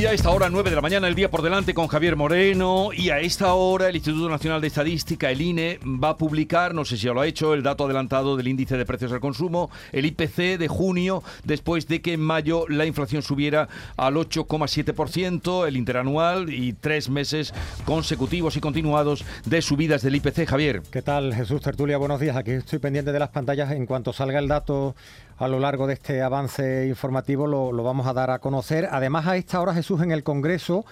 Y a esta hora, 9 de la mañana, el día por delante con Javier Moreno. Y a esta hora, el Instituto Nacional de Estadística, el INE, va a publicar, no sé si ya lo ha hecho, el dato adelantado del índice de precios al consumo, el IPC de junio, después de que en mayo la inflación subiera al 8,7%, el interanual y tres meses consecutivos y continuados de subidas del IPC. Javier. ¿Qué tal, Jesús Tertulia? Buenos días. Aquí estoy pendiente de las pantallas. En cuanto salga el dato a lo largo de este avance informativo, lo, vamos a dar a conocer. Además, a esta hora, Jesús en el Congreso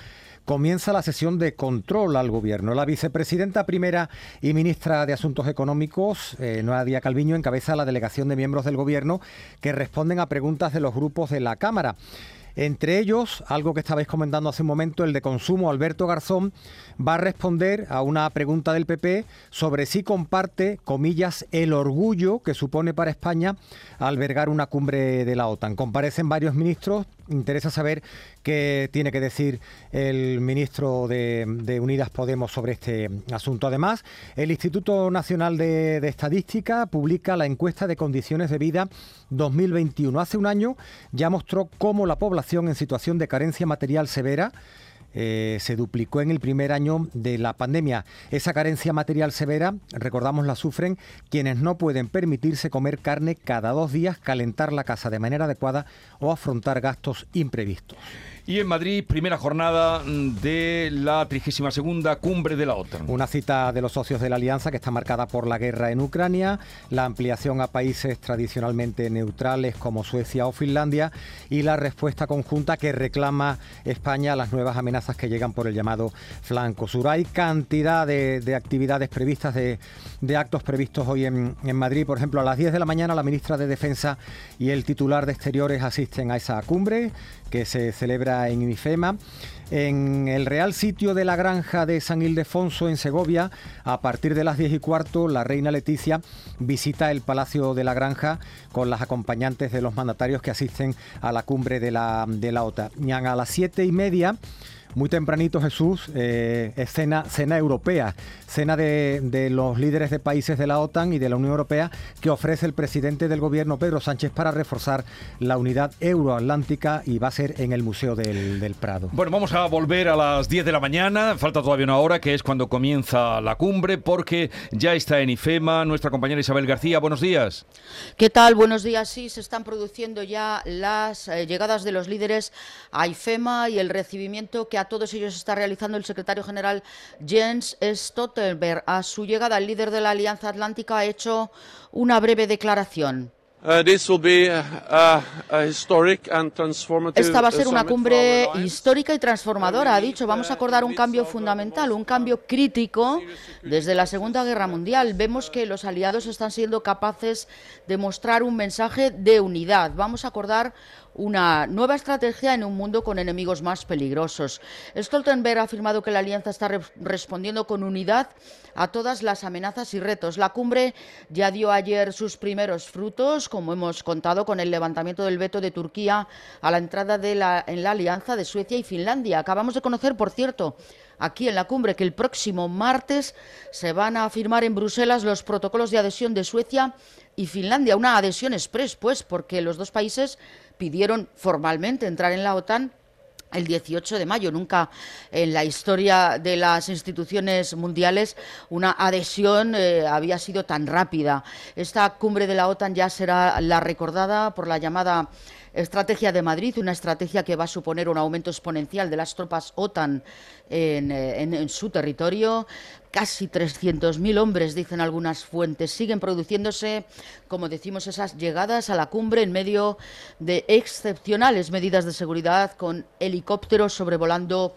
comienza la sesión de control al gobierno. La vicepresidenta primera y ministra de Asuntos Económicos, eh, Noa Díaz Calviño, encabeza la delegación de miembros del gobierno que responden a preguntas de los grupos de la Cámara. Entre ellos, algo que estabais comentando hace un momento, el de consumo, Alberto Garzón va a responder a una pregunta del PP sobre si comparte, comillas, el orgullo que supone para España albergar una cumbre de la OTAN. Comparecen varios ministros, interesa saber qué tiene que decir el ministro de, Unidas Podemos sobre este asunto. Además, el Instituto Nacional de, de, Estadística publica la encuesta de condiciones de vida 2021. Hace un año ya mostró cómo la población en situación de carencia material severa eh, se duplicó en el primer año de la pandemia. Esa carencia material severa, recordamos, la sufren quienes no pueden permitirse comer carne cada dos días, calentar la casa de manera adecuada o afrontar gastos imprevistos. Y en Madrid, primera jornada mm, de la 32 cumbre de la OTAN. Una cita de los socios de la alianza que está marcada por la guerra en Ucrania, la ampliación a países tradicionalmente neutrales como Suecia o Finlandia y la respuesta conjunta que reclama España a las nuevas amenazas que llegan por el llamado flanco sur. Hay cantidad de, actividades previstas, de, actos previstos hoy en, en Madrid. Por ejemplo, a las 10 de la mañana la ministra de Defensa y el titular de Exteriores asisten a esa cumbre que se celebra en IFEMA. En el Real Sitio de la Granja de San Ildefonso, en Segovia, a partir de las 10 y cuarto, la reina Leticia visita el Palacio de la Granja con las acompañantes de los mandatarios que asisten a la cumbre de la, de la OTA. Y a las 7 y media muy tempranito Jesús, eh, cena, europea, cena de, los líderes de países de la OTAN y de la Unión Europea que ofrece el presidente del gobierno Pedro Sánchez para reforzar la unidad euroatlántica y va a ser en el Museo del, del Prado. Bueno, vamos a volver a las 10 de la mañana, falta todavía una hora que es cuando comienza la cumbre porque ya está en IFEMA nuestra compañera Isabel García. Buenos días. ¿Qué tal? Buenos días. Sí, se están produciendo ya las eh, llegadas de los líderes a IFEMA y el recibimiento que a todos ellos está realizando el secretario general Jens Stoltenberg. A su llegada, el líder de la Alianza Atlántica ha hecho una breve declaración. Uh, Esta va a ser una cumbre histórica y transformadora, ha dicho. Vamos a acordar un cambio fundamental, un cambio crítico desde la Segunda Guerra Mundial. Vemos que los aliados están siendo capaces de mostrar un mensaje de unidad. Vamos a acordar una nueva estrategia en un mundo con enemigos más peligrosos. Stoltenberg ha afirmado que la alianza está respondiendo con unidad a todas las amenazas y retos. La cumbre ya dio ayer sus primeros frutos, como hemos contado, con el levantamiento del veto de Turquía a la entrada en la alianza de Suecia y Finlandia. Acabamos de conocer, por cierto, aquí en la cumbre que el próximo martes se van a firmar en Bruselas los protocolos de adhesión de Suecia y Finlandia, una adhesión express, pues, porque los dos países pidieron formalmente entrar en la OTAN el 18 de mayo. Nunca en la historia de las instituciones mundiales una adhesión eh, había sido tan rápida. Esta cumbre de la OTAN ya será la recordada por la llamada Estrategia de Madrid, una estrategia que va a suponer un aumento exponencial de las tropas OTAN en, eh, en su territorio. Casi 300.000 hombres, dicen algunas fuentes, siguen produciéndose, como decimos, esas llegadas a la cumbre en medio de excepcionales medidas de seguridad con helicópteros sobrevolando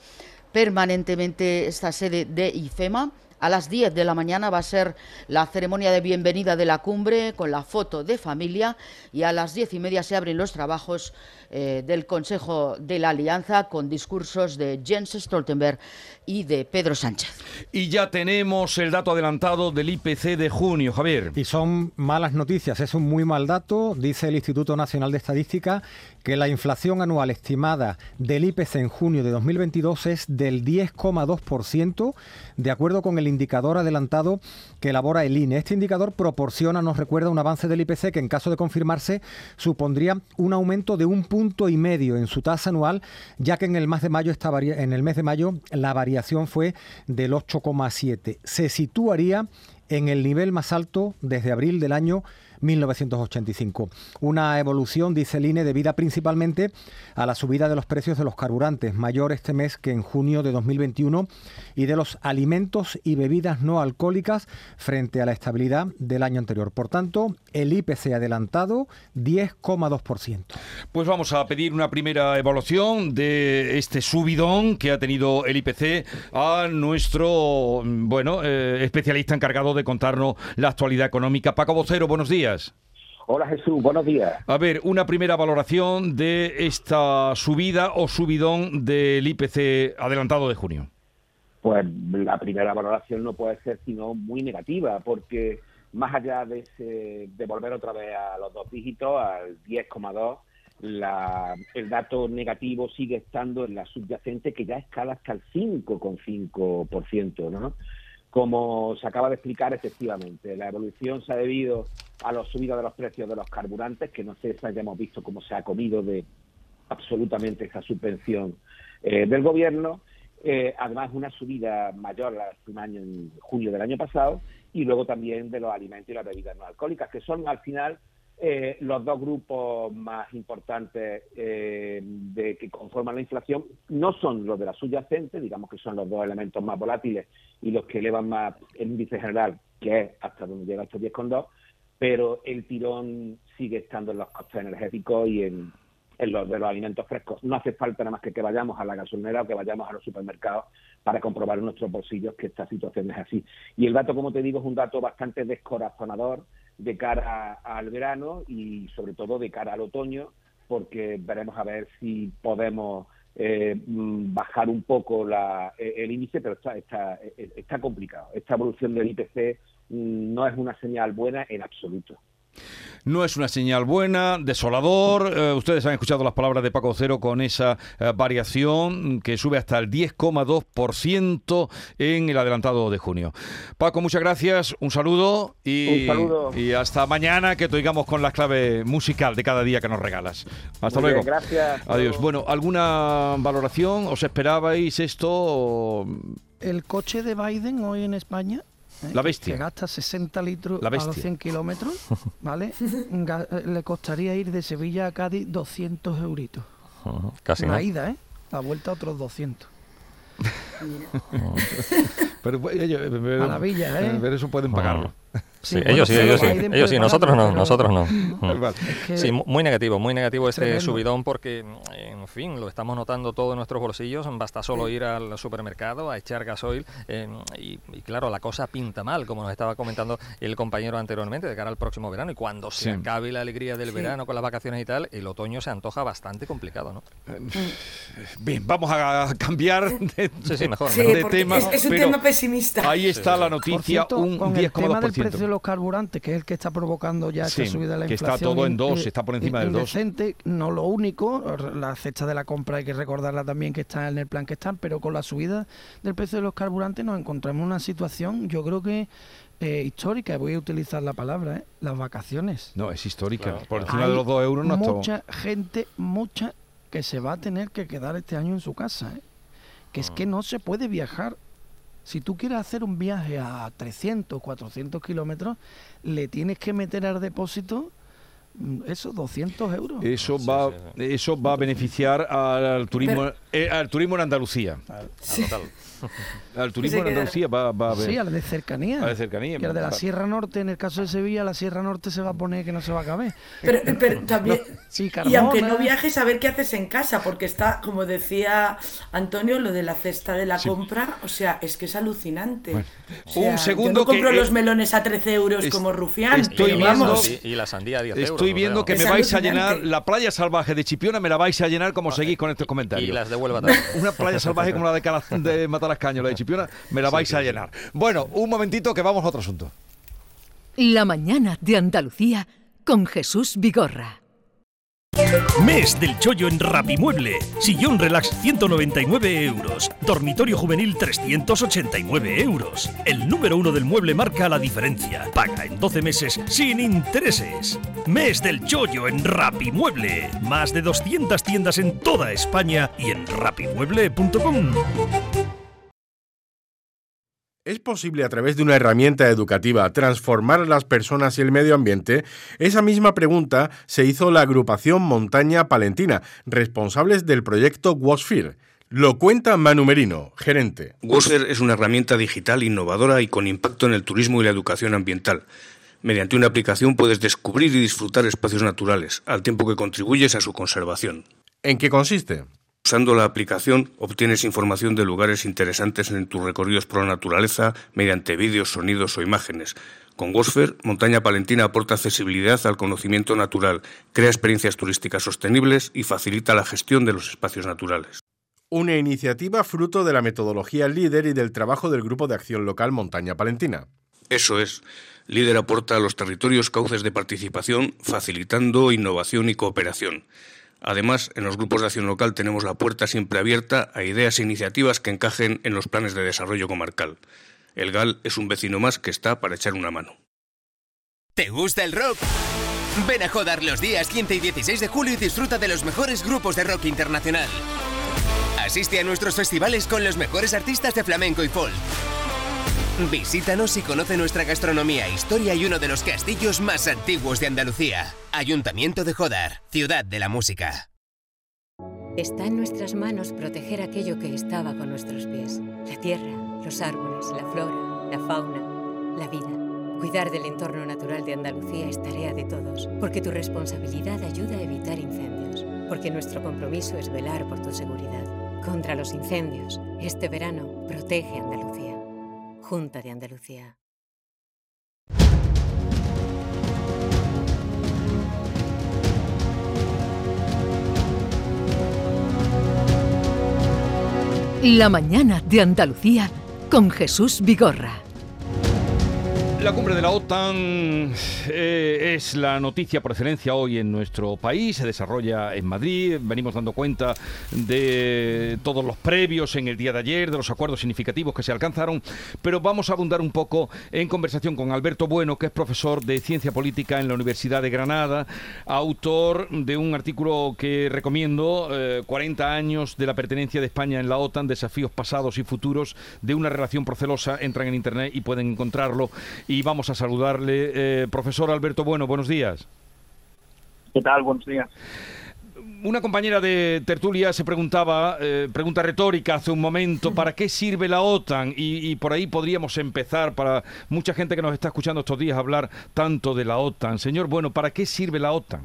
permanentemente esta sede de IFEMA a las 10 de la mañana va a ser la ceremonia de bienvenida de la cumbre con la foto de familia y a las diez y media se abren los trabajos eh, del Consejo de la Alianza con discursos de Jens Stoltenberg y de Pedro Sánchez. Y ya tenemos el dato adelantado del IPC de junio, Javier. Y son malas noticias, es un muy mal dato, dice el Instituto Nacional de Estadística, que la inflación anual estimada del IPC en junio de 2022 es del 10,2%, de acuerdo con el indicador adelantado que elabora el INE. Este indicador proporciona, nos recuerda, un avance del IPC que en caso de confirmarse supondría un aumento de un punto y medio en su tasa anual, ya que en el mes de mayo, esta en el mes de mayo la variación fue del 8,7. Se situaría en el nivel más alto desde abril del año 1985. Una evolución, dice el INE, debida principalmente a la subida de los precios de los carburantes, mayor este mes que en junio de 2021, y de los alimentos y bebidas no alcohólicas frente a la estabilidad del año anterior. Por tanto, el IPC adelantado 10,2%. Pues vamos a pedir una primera evaluación de este subidón que ha tenido el IPC a nuestro, bueno, eh, especialista encargado de contarnos la actualidad económica. Paco Vocero, buenos días. Hola Jesús, buenos días. A ver, una primera valoración de esta subida o subidón del IPC adelantado de junio. Pues la primera valoración no puede ser sino muy negativa, porque más allá de, de volver otra vez a los dos dígitos, al 10,2, el dato negativo sigue estando en la subyacente que ya escala hasta el 5,5%, ¿no? Como se acaba de explicar, efectivamente, la evolución se ha debido a la subida de los precios de los carburantes, que no sé si hayamos visto cómo se ha comido de absolutamente esa subvención eh, del gobierno. Eh, además, una subida mayor hace un en junio del año pasado, y luego también de los alimentos y las bebidas no alcohólicas, que son al final eh, los dos grupos más importantes eh, de, que conforman la inflación no son los de la subyacente, digamos que son los dos elementos más volátiles y los que elevan más el índice general, que es hasta donde llega estos 10,2, pero el tirón sigue estando en los costes energéticos y en, los de los alimentos frescos. No hace falta nada más que que vayamos a la gasolinera o que vayamos a los supermercados para comprobar en nuestros bolsillos que esta situación es así. Y el dato, como te digo, es un dato bastante descorazonador de cara al verano y sobre todo de cara al otoño, porque veremos a ver si podemos eh, mm, bajar un poco la, e, el índice, pero está, está, e, está complicado. Esta evolución del IPC no es una señal buena en absoluto. No es una señal buena, desolador. Eh, ustedes han escuchado las palabras de Paco Cero con esa eh, variación que sube hasta el 10,2% en el adelantado de junio. Paco, muchas gracias, un saludo y, y hasta mañana que te oigamos con la clave musical de cada día que nos regalas. Hasta luego. gracias. Adiós. Bueno, ¿alguna valoración? ¿Os esperabais esto? El coche de Biden hoy en España. La bestia. Que gasta 60 litros a los 100 kilómetros, ¿vale? Eh, le costaría ir de Sevilla a Cádiz 200 euritos. Casi Una ida, ¿eh? La vuelta otros 200. pero, Maravilla, ¿eh? Pero eso pueden pagarlo. Sí, ellos sí, ellos sí, ellos sí, nosotros no, nosotros no. Sí, muy negativo, muy negativo este subidón porque, en fin, lo estamos notando todo en nuestros bolsillos, basta solo ir al supermercado a echar gasoil eh, y, claro, la cosa pinta mal, como nos estaba comentando el compañero anteriormente, de cara al próximo verano y cuando se acabe la alegría del verano con las vacaciones y tal, el otoño se antoja bastante complicado, ¿no? Eh, bien, vamos a cambiar de, mejor, tema. Es, un tema pesimista. Ahí está la noticia, un 10,2% los carburantes, que es el que está provocando ya esta subida de la que inflación. está todo en dos, está por encima del dos. No lo único, la cesta de la compra hay que recordarla también que está en el plan que están, pero con la subida del precio de los carburantes nos encontramos en una situación, yo creo que eh, histórica, voy a utilizar la palabra, ¿eh? las vacaciones. No, es histórica. por encima de los dos euros no Mucha gente, mucha que se va a tener que quedar este año en su casa. ¿eh? Que es que no se puede viajar si tú quieres hacer un viaje a 300, 400 kilómetros, le tienes que meter al depósito mm, eso, 200 euros. Eso va, eso va a beneficiar al turismo, eh, al turismo en Andalucía. Sí. Al turismo en Andalucía va, a haber. Sí, al de cercanía. A de cercanía. Que al de la Sierra Norte, en el caso de Sevilla, la Sierra Norte se va a poner que no se va a caber. Pero, también. y aunque no viajes, a ver qué haces en casa, porque está, como decía Antonio, lo de la cesta de la compra, o sea, es que es alucinante. un segundo. Yo no compro los melones a 13 euros como rufián. Estoy viendo, y, la sandía a 10 euros. Estoy viendo que me vais a llenar la playa salvaje de Chipiona, me la vais a llenar como seguís con estos comentarios. Y las también. Una playa salvaje como la de, de Matalascaño, la de Chipiona, me la vais a llenar. Bueno, un momentito que vamos a otro asunto. La mañana de Andalucía con Jesús Vigorra. Mes del chollo en Rapimueble. Sillón relax 199 euros. Dormitorio juvenil 389 euros. El número uno del mueble marca la diferencia. Paga en 12 meses sin intereses. Mes del chollo en Rapimueble. Más de 200 tiendas en toda España y en rapimueble.com. ¿Es posible a través de una herramienta educativa transformar a las personas y el medio ambiente? Esa misma pregunta se hizo la agrupación Montaña Palentina, responsables del proyecto WOSFIR. Lo cuenta Manu Merino, gerente. WOSFIR es una herramienta digital innovadora y con impacto en el turismo y la educación ambiental. Mediante una aplicación puedes descubrir y disfrutar espacios naturales, al tiempo que contribuyes a su conservación. ¿En qué consiste? Usando la aplicación obtienes información de lugares interesantes en tus recorridos por la naturaleza mediante vídeos, sonidos o imágenes. Con Gosfer, Montaña Palentina aporta accesibilidad al conocimiento natural, crea experiencias turísticas sostenibles y facilita la gestión de los espacios naturales. Una iniciativa fruto de la metodología líder y del trabajo del Grupo de Acción Local Montaña Palentina. Eso es. Líder aporta a los territorios cauces de participación, facilitando innovación y cooperación. Además, en los grupos de acción local tenemos la puerta siempre abierta a ideas e iniciativas que encajen en los planes de desarrollo comarcal. El GAL es un vecino más que está para echar una mano. ¿Te gusta el rock? Ven a Jodar los días 15 y 16 de julio y disfruta de los mejores grupos de rock internacional. Asiste a nuestros festivales con los mejores artistas de flamenco y folk. Visítanos y conoce nuestra gastronomía, historia y uno de los castillos más antiguos de Andalucía. Ayuntamiento de Jodar, ciudad de la música. Está en nuestras manos proteger aquello que estaba con nuestros pies. La tierra, los árboles, la flora, la fauna, la vida. Cuidar del entorno natural de Andalucía es tarea de todos, porque tu responsabilidad ayuda a evitar incendios, porque nuestro compromiso es velar por tu seguridad. Contra los incendios, este verano protege Andalucía. Junta de Andalucía. La mañana de Andalucía con Jesús Vigorra. La cumbre de la OTAN eh, es la noticia por excelencia hoy en nuestro país, se desarrolla en Madrid, venimos dando cuenta de todos los previos en el día de ayer, de los acuerdos significativos que se alcanzaron, pero vamos a abundar un poco en conversación con Alberto Bueno, que es profesor de Ciencia Política en la Universidad de Granada, autor de un artículo que recomiendo, 40 eh, años de la pertenencia de España en la OTAN, desafíos pasados y futuros de una relación procelosa, entran en Internet y pueden encontrarlo y vamos a saludarle. Eh, profesor Alberto Bueno, buenos días. ¿Qué tal? Buenos días. Una compañera de tertulia se preguntaba, eh, pregunta retórica hace un momento, ¿para qué sirve la OTAN? Y, por ahí podríamos empezar para mucha gente que nos está escuchando estos días hablar tanto de la OTAN. Señor, bueno, ¿para qué sirve la OTAN?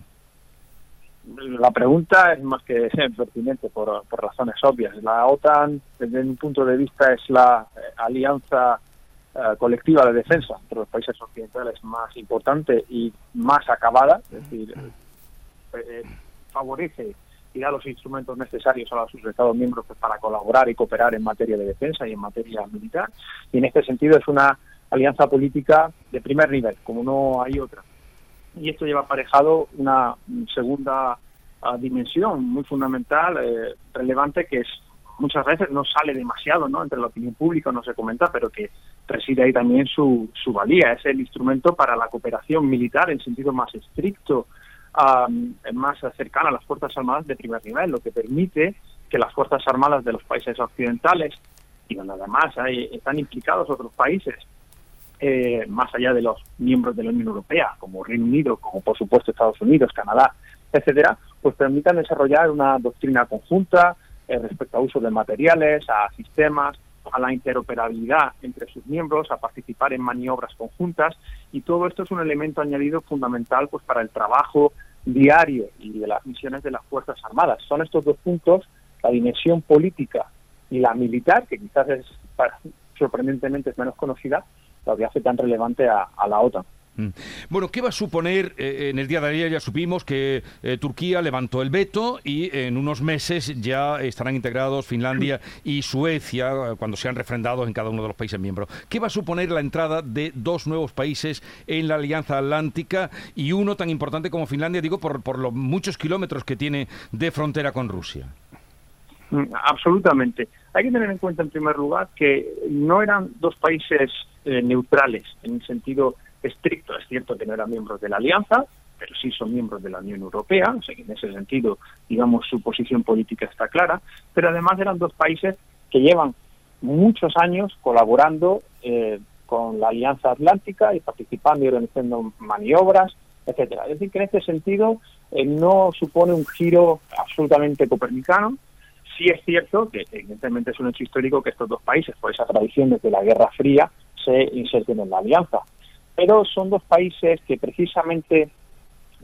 La pregunta es más que pertinente por, por razones obvias. La OTAN, desde mi punto de vista, es la eh, alianza eh, colectiva de defensa entre los países occidentales más importante y más acabada, es decir, eh, eh, favorece y da los instrumentos necesarios a sus Estados miembros pues, para colaborar y cooperar en materia de defensa y en materia militar. Y en este sentido es una alianza política de primer nivel, como no hay otra. Y esto lleva aparejado una segunda ah, dimensión muy fundamental, relevante, que es muchas veces no sale demasiado ¿no? entre la opinión pública, no se comenta, pero que reside ahí también su, su valía. Es el instrumento para la cooperación militar en sentido más estricto, más cercana a las Fuerzas Armadas de primer nivel, lo que permite que las Fuerzas Armadas de los países occidentales, y donde además hay, están implicados otros países, eh, más allá de los miembros de la Unión Europea, como Reino Unido, como por supuesto Estados Unidos, Canadá, etcétera, pues permitan desarrollar una doctrina conjunta, eh, respecto a uso de materiales, a sistemas, a la interoperabilidad entre sus miembros, a participar en maniobras conjuntas y todo esto es un elemento añadido fundamental pues para el trabajo diario y de las misiones de las Fuerzas Armadas. Son estos dos puntos, la dimensión política y la militar, que quizás es sorprendentemente es menos conocida, lo que hace tan relevante a, la OTAN. Mm. Bueno, ¿qué va a suponer? Eh, en el día de ayer ya supimos que eh, Turquía levantó el veto y en unos meses ya estarán integrados Finlandia y Suecia eh, cuando sean refrendados en cada uno de los países miembros. ¿Qué va a suponer la entrada de dos nuevos países en la Alianza Atlántica y uno tan importante como Finlandia, digo, por, por los muchos kilómetros que tiene de frontera con Rusia? Mm, absolutamente. Hay que tener en cuenta, en primer lugar, que no eran dos países neutrales en el sentido estricto. Es cierto que no eran miembros de la Alianza, pero sí son miembros de la Unión Europea, o sea que en ese sentido, digamos, su posición política está clara, pero además eran dos países que llevan muchos años colaborando eh, con la Alianza Atlántica y participando y organizando maniobras, etcétera. Es decir, que en este sentido eh, no supone un giro absolutamente copernicano. Sí es cierto que evidentemente es un hecho histórico que estos dos países, por esa tradición de que la Guerra Fría, se inserten en la alianza pero son dos países que precisamente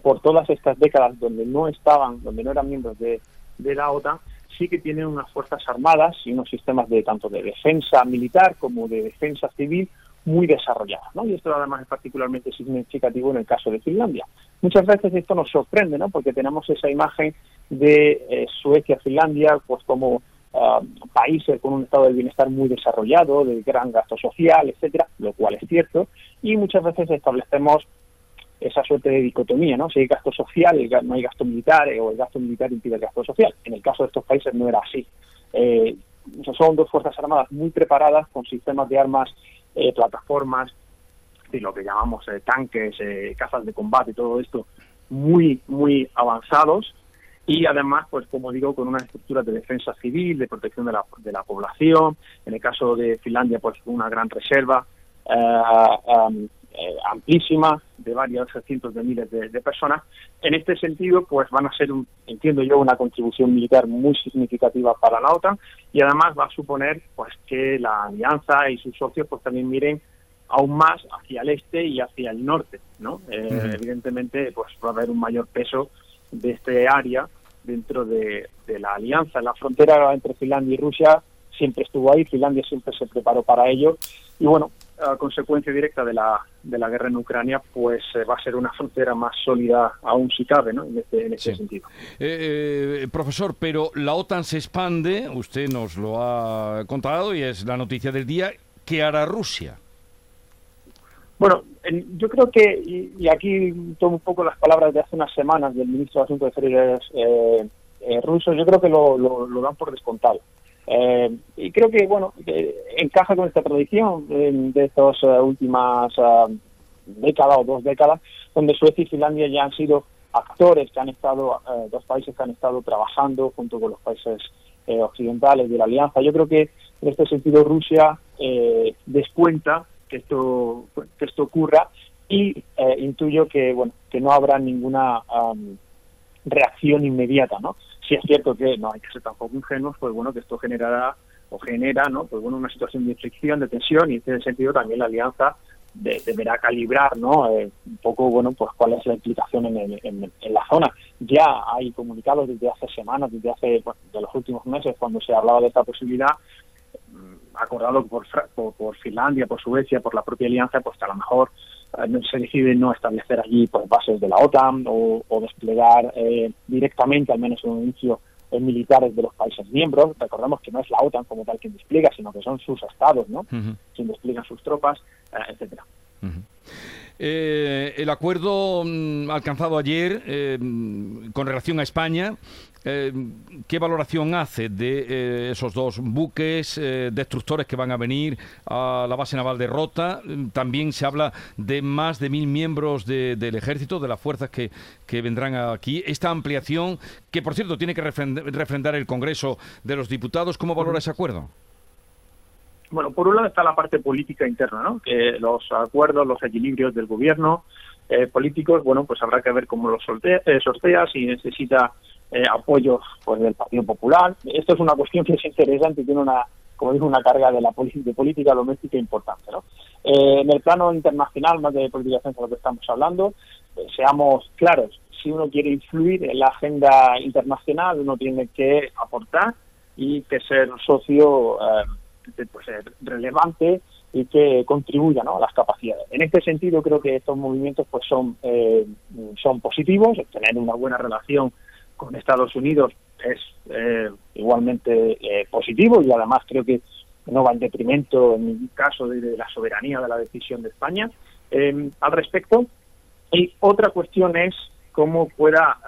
por todas estas décadas donde no estaban, donde no eran miembros de, la OTAN, sí que tienen unas fuerzas armadas y unos sistemas de tanto de defensa militar como de defensa civil muy desarrollados, ¿no? Y esto además es particularmente significativo en el caso de Finlandia. Muchas veces esto nos sorprende, ¿no? Porque tenemos esa imagen de eh, Suecia, Finlandia, pues como Um, países con un estado del bienestar muy desarrollado, de gran gasto social, etcétera, lo cual es cierto, y muchas veces establecemos esa suerte de dicotomía, ¿no? Si hay gasto social, no hay gasto militar, eh, o el gasto militar impide el gasto social. En el caso de estos países no era así. Eh, son dos fuerzas armadas muy preparadas, con sistemas de armas, eh, plataformas, y lo que llamamos tanques, cazas de combate, todo esto muy, muy avanzados, y además, pues como digo, con una estructura de defensa civil, de protección de la, de la población, en el caso de Finlandia, pues una gran reserva eh, eh, amplísima de varios cientos de miles de, personas. En este sentido, pues van a ser, entiendo yo, una contribución militar muy significativa para la OTAN y además va a suponer pues que la alianza y sus socios pues también miren aún más hacia el este y hacia el norte, ¿no? Eh, evidentemente, pues va a haber un mayor peso de este área dentro de, la alianza. La frontera entre Finlandia y Rusia siempre estuvo ahí, Finlandia siempre se preparó para ello y bueno, a consecuencia directa de la, de la guerra en Ucrania, pues eh, va a ser una frontera más sólida aún si cabe, ¿no? En este, en este sentido. Eh, eh, profesor, pero la OTAN se expande, usted nos lo ha contado y es la noticia del día, ¿qué hará Rusia? Bueno, yo creo que, y, aquí tomo un poco las palabras de hace unas semanas del ministro de Asuntos Exteriores eh, eh, ruso, yo creo que lo, lo, dan por descontado. Eh, y creo que, bueno, encaja con esta tradición de estas últimas décadas o dos décadas, donde Suecia y Finlandia ya han sido actores que han estado, dos países que han estado trabajando junto con los países occidentales de la alianza. Yo creo que en este sentido Rusia descuenta que esto, que esto ocurra y eh, intuyo que, bueno, que no habrá ninguna reacción inmediata, ¿no? Si es cierto que no hay que ser tampoco ingenuos, pues bueno, que esto generará o genera, ¿no? Pues bueno, una situación de fricción, de tensión y en ese sentido también la alianza deberá calibrar, ¿no? Eh, un poco, bueno, pues cuál es la implicación en, en, la zona. Ya hay comunicados desde hace semanas, desde hace de los últimos meses, cuando se hablaba de esta posibilidad, acordado por, por, Finlandia, por Suecia, por la propia alianza, pues que a lo mejor eh, se decide no establecer allí pues, bases de la OTAN o, desplegar eh, directamente, al menos un inicio, en militares de los países miembros. Recordemos que no es la OTAN como tal quien despliega, sino que son sus estados, ¿no? Quien despliegan sus tropas, eh, etcétera. el acuerdo mm, alcanzado ayer con relación a España eh, ¿Qué valoración hace de eh, esos dos buques eh, destructores que van a venir a la base naval de Rota? También se habla de más de mil miembros del ejército, de las fuerzas que, vendrán aquí. Esta ampliación, que por cierto tiene que refrendar el Congreso de los Diputados, ¿cómo valora ese acuerdo? Bueno, por un lado está la parte política interna, ¿no? Que los acuerdos, los equilibrios del gobierno políticos, bueno, pues habrá que ver cómo los sortea, si necesita eh, apoyo pues, del Partido Popular. Esto es una cuestión que es interesante y tiene una, como digo, una carga de la de política doméstica importante. ¿no? Eh, en el plano internacional, más de política de lo que estamos hablando, eh, seamos claros, si uno quiere influir en la agenda internacional, uno tiene que aportar y que ser socio pues, relevante y que contribuya a las capacidades. En este sentido, creo que estos movimientos pues son, eh, son positivos, tener una buena relación con Estados Unidos es eh, igualmente eh, positivo y además creo que no va en detrimento en ningún caso de, la soberanía de la decisión de España al respecto. Y otra cuestión es cómo pueda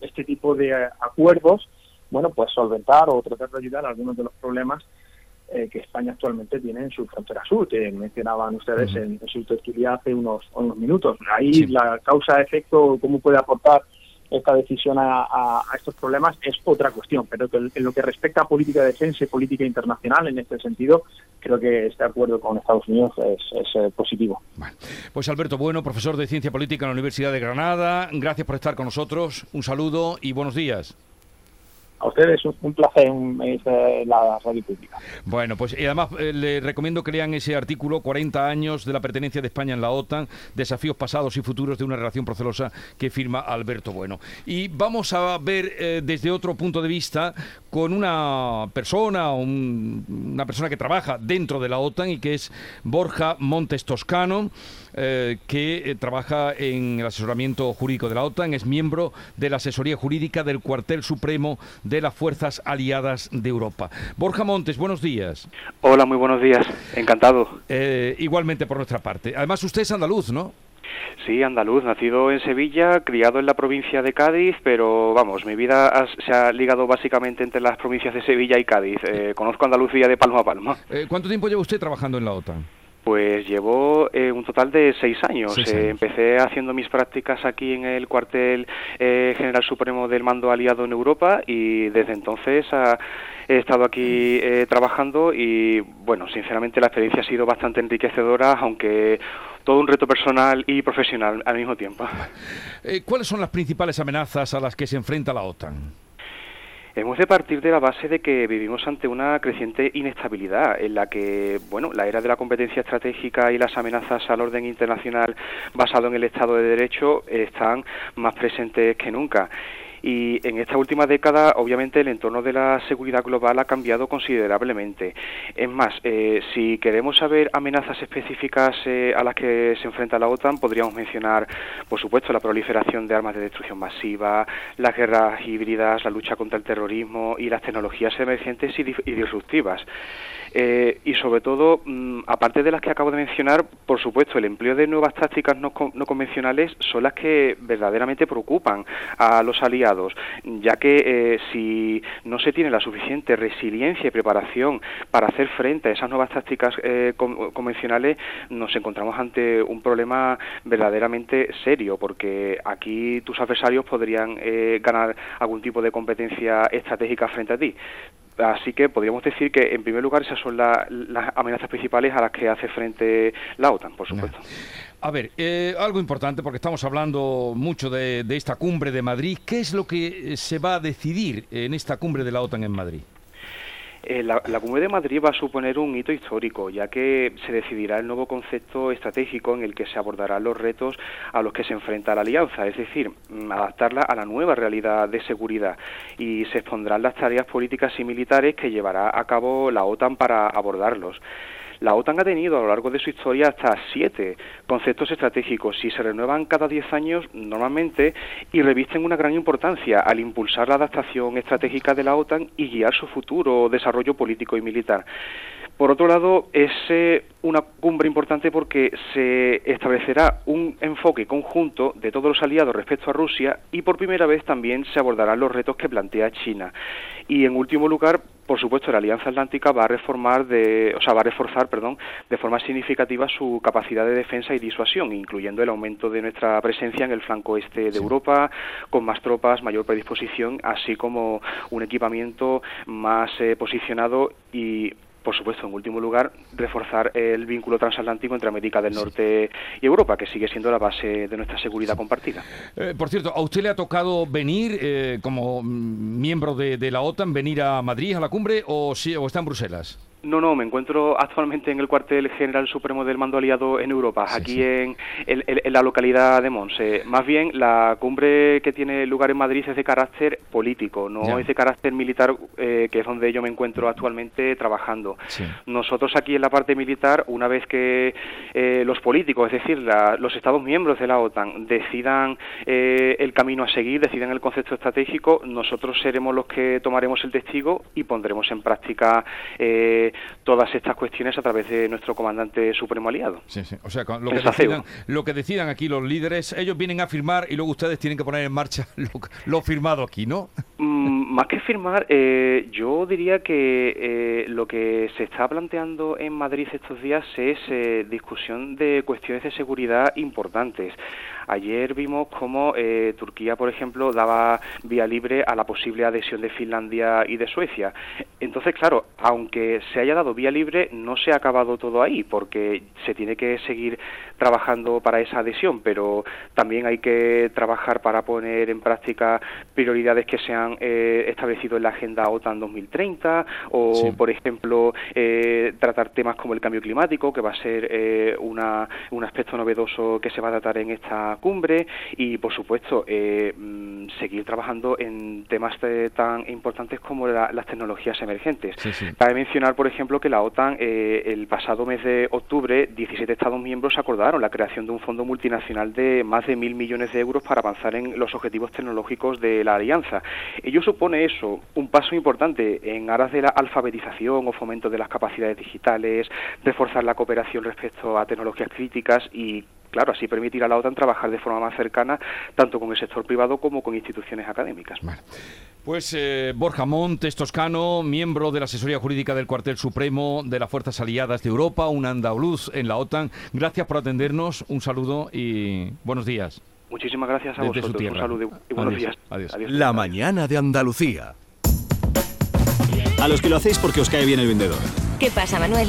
este tipo de acuerdos, bueno, pues solventar o tratar de ayudar a algunos de los problemas eh, que España actualmente tiene en su frontera sur, que mencionaban ustedes en, su tertulia hace unos, unos minutos. Ahí la causa-efecto, cómo puede aportar esta decisión a, estos problemas es otra cuestión, pero en lo que respecta a política de defensa y política internacional, en este sentido, creo que este acuerdo con Estados Unidos es, eh, positivo. Pues Alberto Bueno, profesor de Ciencia Política en la Universidad de Granada, gracias por estar con nosotros, un saludo y buenos días a ustedes un placer en, la radio pública. Bueno, pues y además eh, le recomiendo que lean ese artículo 40 años de la pertenencia de España en la OTAN, desafíos pasados y futuros de una relación procelosa que firma Alberto Bueno. Y vamos a ver eh, desde otro punto de vista con una persona, una persona que trabaja dentro de la OTAN y que es Borja Montes Toscano. Eh, que eh, trabaja en el asesoramiento jurídico de la OTAN, es miembro de la asesoría jurídica del cuartel supremo de las Fuerzas Aliadas de Europa. Borja Montes, buenos días. Hola, muy buenos días, encantado. Eh, igualmente por nuestra parte. Además, usted es andaluz, ¿no? Sí, andaluz, nacido en Sevilla, criado en la provincia de Cádiz, pero vamos, mi vida se ha ligado básicamente entre las provincias de Sevilla y Cádiz. conozco Andalucía de palmo a palmo. ¿Cuánto tiempo lleva usted trabajando en la OTAN? Pues llevo eh, un total de seis años. Eh, empecé haciendo mis prácticas aquí en el cuartel eh, general supremo del mando aliado en Europa y desde entonces he estado aquí trabajando y bueno, sinceramente la experiencia ha sido bastante enriquecedora, aunque todo un reto personal y profesional al mismo tiempo. ¿Cuáles son las principales amenazas a las que se enfrenta la OTAN? Hemos de partir de la base de que vivimos ante una creciente inestabilidad en la que, bueno, la era de la competencia estratégica y las amenazas al orden internacional basado en el Estado de Derecho están más presentes que nunca. Y en esta última década, obviamente, el entorno de la seguridad global ha cambiado considerablemente. Es más, eh, si queremos saber amenazas específicas eh, a las que se enfrenta la OTAN, podríamos mencionar, por supuesto, la proliferación de armas de destrucción masiva, las guerras híbridas, la lucha contra el terrorismo y las tecnologías emergentes y disruptivas. Eh, y sobre todo, mm, aparte de las que acabo de mencionar, por supuesto, el empleo de nuevas tácticas no, convencionales son las que verdaderamente preocupan a los aliados, ya que eh, si no se tiene la suficiente resiliencia y preparación para hacer frente a esas nuevas tácticas eh, convencionales, nos encontramos ante un problema verdaderamente serio, porque aquí tus adversarios podrían ganar algún tipo de competencia estratégica frente a ti. Así que podríamos decir que, en primer lugar, esas son las amenazas principales a las que hace frente la OTAN, por supuesto. A ver, eh, algo importante, porque estamos hablando mucho de, esta cumbre de Madrid. ¿Qué es lo que se va a decidir en esta cumbre de la OTAN en Madrid? Eh, la, Cumbre de Madrid va a suponer un hito histórico, ya que se decidirá el nuevo concepto estratégico en el que se abordarán los retos a los que se enfrenta la alianza, es decir, mm, adaptarla a la nueva realidad de seguridad y se expondrán las tareas políticas y militares que llevará a cabo la OTAN para abordarlos. La OTAN ha tenido a lo largo de su historia hasta siete conceptos estratégicos y se renuevan cada diez años normalmente y revisten una gran importancia al impulsar la adaptación estratégica de la OTAN y guiar su futuro desarrollo político y militar. Por otro lado, es eh, una cumbre importante porque se establecerá un enfoque conjunto de todos los aliados respecto a Rusia y por primera vez también se abordarán los retos que plantea China. Y en último lugar, por supuesto, la Alianza Atlántica va a reformar de, o sea, va a reforzar, perdón, de forma significativa su capacidad de defensa y disuasión, incluyendo el aumento de nuestra presencia en el flanco este de Europa, con más tropas, mayor predisposición, así como un equipamiento más eh, posicionado y por supuesto, en último lugar, reforzar el vínculo transatlántico entre América del Norte y Europa, que sigue siendo la base de nuestra seguridad compartida. Eh, por cierto, ¿a usted le ha tocado venir eh, como miembro de, la OTAN, venir a Madrid a la cumbre o, o está en Bruselas? No, no, me encuentro actualmente en el cuartel general supremo del mando aliado en Europa, aquí En, la localidad de Monse. Más bien, la cumbre que tiene lugar en Madrid es de carácter político, no es de carácter militar, eh, que es donde yo me encuentro actualmente trabajando. Nosotros aquí en la parte militar, una vez que eh, los políticos, es decir, los Estados miembros de la OTAN, decidan eh, el camino a seguir, decidan el concepto estratégico, nosotros seremos los que tomaremos el testigo y pondremos en práctica todas estas cuestiones a través de nuestro comandante supremo aliado. Sí, sí. O sea, lo que, decidan, lo que, decidan, aquí los líderes, ellos vienen a firmar y luego ustedes tienen que poner en marcha lo, firmado aquí, ¿no? Mm, más que firmar, eh, yo diría que eh, lo que se está planteando en Madrid estos días es eh, discusión de cuestiones de seguridad importantes. Ayer vimos cómo eh, Turquía, por ejemplo, daba vía libre a la posible adhesión de Finlandia y de Suecia. Entonces, claro, aunque se haya dado vía libre, no se ha acabado todo ahí, porque se tiene que seguir trabajando para esa adhesión, pero también hay que trabajar para poner en práctica prioridades que se han eh, establecido en la Agenda OTAN 2030, o, por ejemplo, eh, tratar temas como el cambio climático, que va a ser una, un aspecto novedoso que se va a tratar en esta cumbre y, por supuesto, eh, mm, seguir trabajando en temas tan importantes como las tecnologías emergentes. Cabe mencionar, por ejemplo, que la OTAN eh, el pasado mes de octubre, 17 Estados miembros acordaron la creación de un fondo multinacional de más de mil millones de euros para avanzar en los objetivos tecnológicos de la alianza. Ello supone eso, un paso importante en aras de la alfabetización o fomento de las capacidades digitales, reforzar la cooperación respecto a tecnologías críticas y claro, así permitir a la OTAN trabajar de forma más cercana tanto con el sector privado como con instituciones académicas. Pues eh, Borja Montes Toscano, miembro de la asesoría jurídica del Cuartel Supremo de las Fuerzas Aliadas de Europa, un andaluz en la OTAN. Gracias por atendernos, un saludo y buenos días. Muchísimas gracias a vosotros. Un saludo y buenos días. Adiós. La mañana de Andalucía. A los que lo hacéis porque os cae bien el vendedor. ¿Qué pasa, Manuel?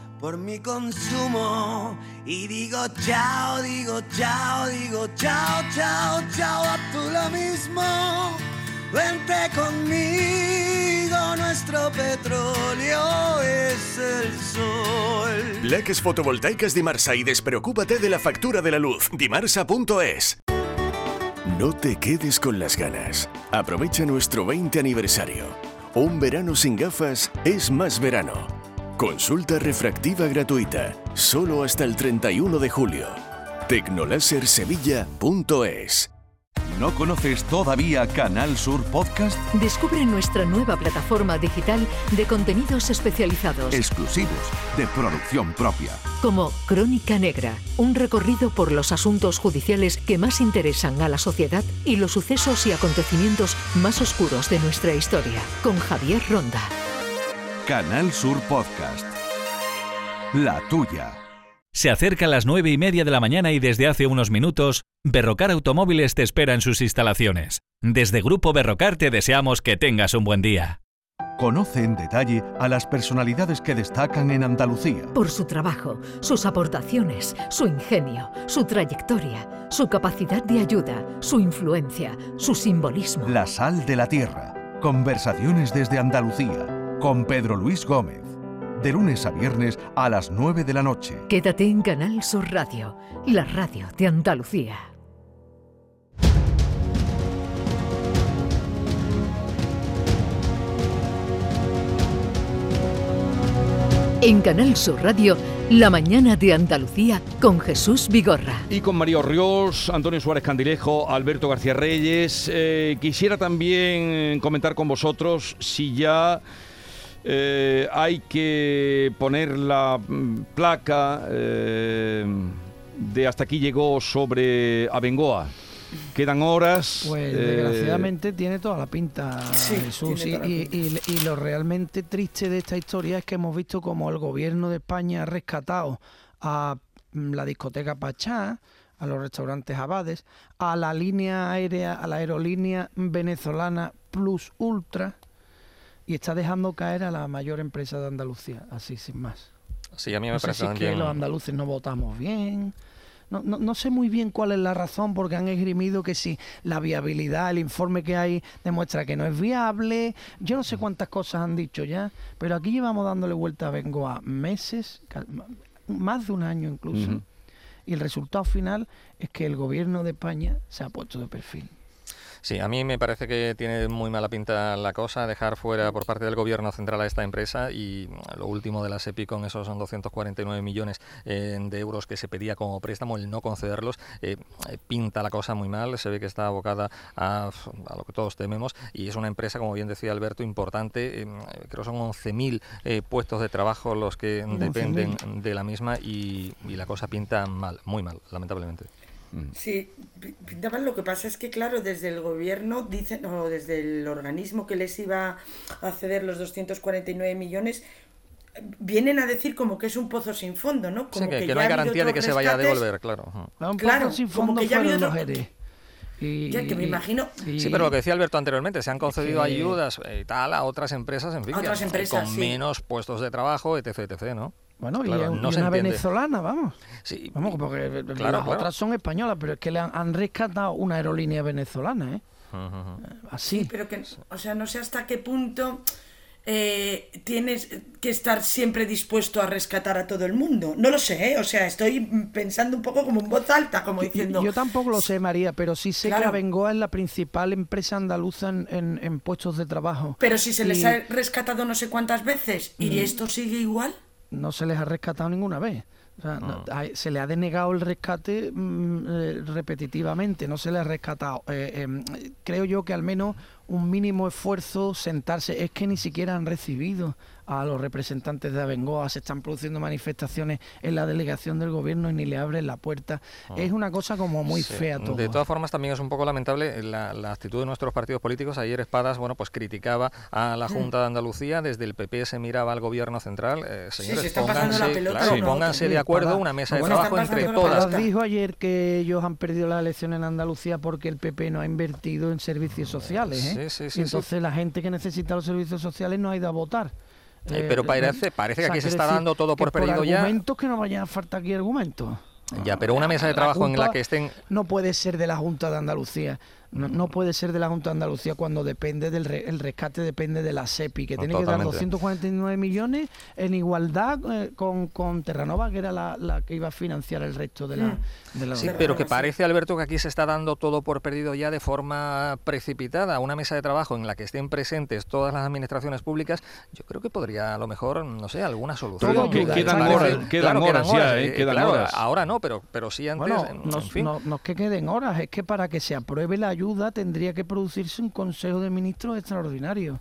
por mi consumo y digo chao, digo chao, digo chao, chao, chao, a tú lo mismo. Vente conmigo, nuestro petróleo es el sol. Leques fotovoltaicas Dimarsa y despreocúpate de la factura de la luz. Dimarsa.es. No te quedes con las ganas. Aprovecha nuestro 20 aniversario. Un verano sin gafas es más verano. Consulta refractiva gratuita, solo hasta el 31 de julio. Tecnolasersevilla.es ¿No conoces todavía Canal Sur Podcast? Descubre nuestra nueva plataforma digital de contenidos especializados. Exclusivos, de producción propia. Como Crónica Negra, un recorrido por los asuntos judiciales que más interesan a la sociedad y los sucesos y acontecimientos más oscuros de nuestra historia, con Javier Ronda. Canal Sur Podcast. La tuya. Se acerca a las nueve y media de la mañana y desde hace unos minutos, Berrocar Automóviles te espera en sus instalaciones. Desde Grupo Berrocar te deseamos que tengas un buen día. Conoce en detalle a las personalidades que destacan en Andalucía. Por su trabajo, sus aportaciones, su ingenio, su trayectoria, su capacidad de ayuda, su influencia, su simbolismo. La sal de la tierra. Conversaciones desde Andalucía con Pedro Luis Gómez. De lunes a viernes a las 9 de la noche. Quédate en Canal Sur Radio, la radio de Andalucía. En Canal Sur Radio, La mañana de Andalucía con Jesús Vigorra. Y con María Ríos, Antonio Suárez Candilejo, Alberto García Reyes. Eh, quisiera también comentar con vosotros si ya eh, hay que poner la mm, placa eh, de hasta aquí llegó sobre Abengoa. Quedan horas. Pues desgraciadamente tiene toda la pinta, Jesús. Y, lo realmente triste de esta historia es que hemos visto como el gobierno de España ha rescatado a mm, la discoteca Pachá, a los restaurantes Abades, a la línea aérea, a la aerolínea venezolana Plus Ultra y está dejando caer a la mayor empresa de Andalucía, así sin más. Sí, a mí me parece si que los andaluces no votamos bien no, no, no, sé muy bien cuál es la razón, porque han esgrimido que si la viabilidad, el informe que hay demuestra que no es viable. Yo no sé cuántas cosas han dicho ya, pero aquí llevamos dándole vuelta a Bengoa meses, más de un año incluso. Y el resultado final es que el gobierno de España se ha puesto de perfil. Sí, a mí me parece que tiene muy mala pinta la cosa, dejar fuera por parte del gobierno central a esta empresa y lo último de la SEPI con esos son 249 millones eh, de euros que se pedía como préstamo, el no concederlos, eh, pinta la cosa muy mal, se ve que está abocada a, lo que todos tememos y es una empresa, como bien decía Alberto, importante, eh, creo son 11.000 puestos de trabajo los que dependen de la misma y la cosa pinta mal, muy mal, lamentablemente. Sí, pintaban lo que pasa es que, claro, desde el gobierno, dicen, o desde el organismo que les iba a ceder los 249 millones, vienen a decir como que es un pozo sin fondo, ¿no? Como que, no hay garantía de que se vaya a devolver, claro. claro, sin fondo como que ya ha habido y, ya que me imagino. sí, pero lo que decía Alberto anteriormente, se han concedido ayudas y eh, tal a otras empresas, en fin, otras empresas, con menos puestos de trabajo, etc, etc, ¿no? Bueno, y, una venezolana, vamos. Sí, vamos, porque las otras son españolas, pero es que le han, rescatado una aerolínea venezolana, ¿eh? Así. pero que, o sea, no sé hasta qué punto eh, tienes que estar siempre dispuesto a rescatar a todo el mundo. No lo sé, ¿eh? o sea, estoy pensando un poco como en voz alta, como diciendo... Yo, tampoco lo sé, María, pero sí sé que Abengoa es la principal empresa andaluza en, puestos de trabajo. Pero si se les ha rescatado no sé cuántas veces y mm. esto sigue igual no se les ha rescatado ninguna vez. se le ha denegado el rescate mm, eh, repetitivamente, no se le ha rescatado. Eh, em, creo yo que al menos un mínimo esfuerzo sentarse, es que ni siquiera han recibido a los representantes de Abengoa, se están produciendo manifestaciones en la delegación del gobierno y ni le abren la puerta. Ah. Es una cosa como muy fea todo. De todas formas, también es un poco lamentable la, actitud de nuestros partidos políticos. Ayer Espadas, bueno, pues criticaba a la mm. Junta de Andalucía, desde el PP se miraba al gobierno central. Eh, señores, pónganse, de acuerdo, una mesa de trabajo entre todas. dijo ayer que ellos han perdido la elección en Andalucía porque el PP no ha invertido en servicios sociales. ¿eh? y entonces la gente que necesita los servicios sociales no ha ido a votar. Eh, pero parece, parece que aquí se está dando todo por perdido ya. Argumentos que no vayan a faltar aquí argumentos. Ya, pero una mesa de trabajo en la que estén... No puede ser de la Junta de Andalucía. No, puede ser de la Junta de Andalucía cuando depende del el rescate depende de la SEPI, que tiene que dar 249 millones en igualdad eh, con, con Terranova, que era la, que iba a financiar el resto de la... Mm. De sí, pero que parece, Alberto, que aquí se está dando todo por perdido ya de forma precipitada. Una mesa de trabajo en la que estén presentes todas las administraciones públicas, yo creo que podría a lo mejor, no sé, alguna solución. Todo quedan, horas, quedan, horas, ya, ¿eh? quedan horas. Ahora no, pero, pero sí antes. no, no es que queden horas, es que para que se apruebe la ayuda tendría que producirse un Consejo de Ministros extraordinario.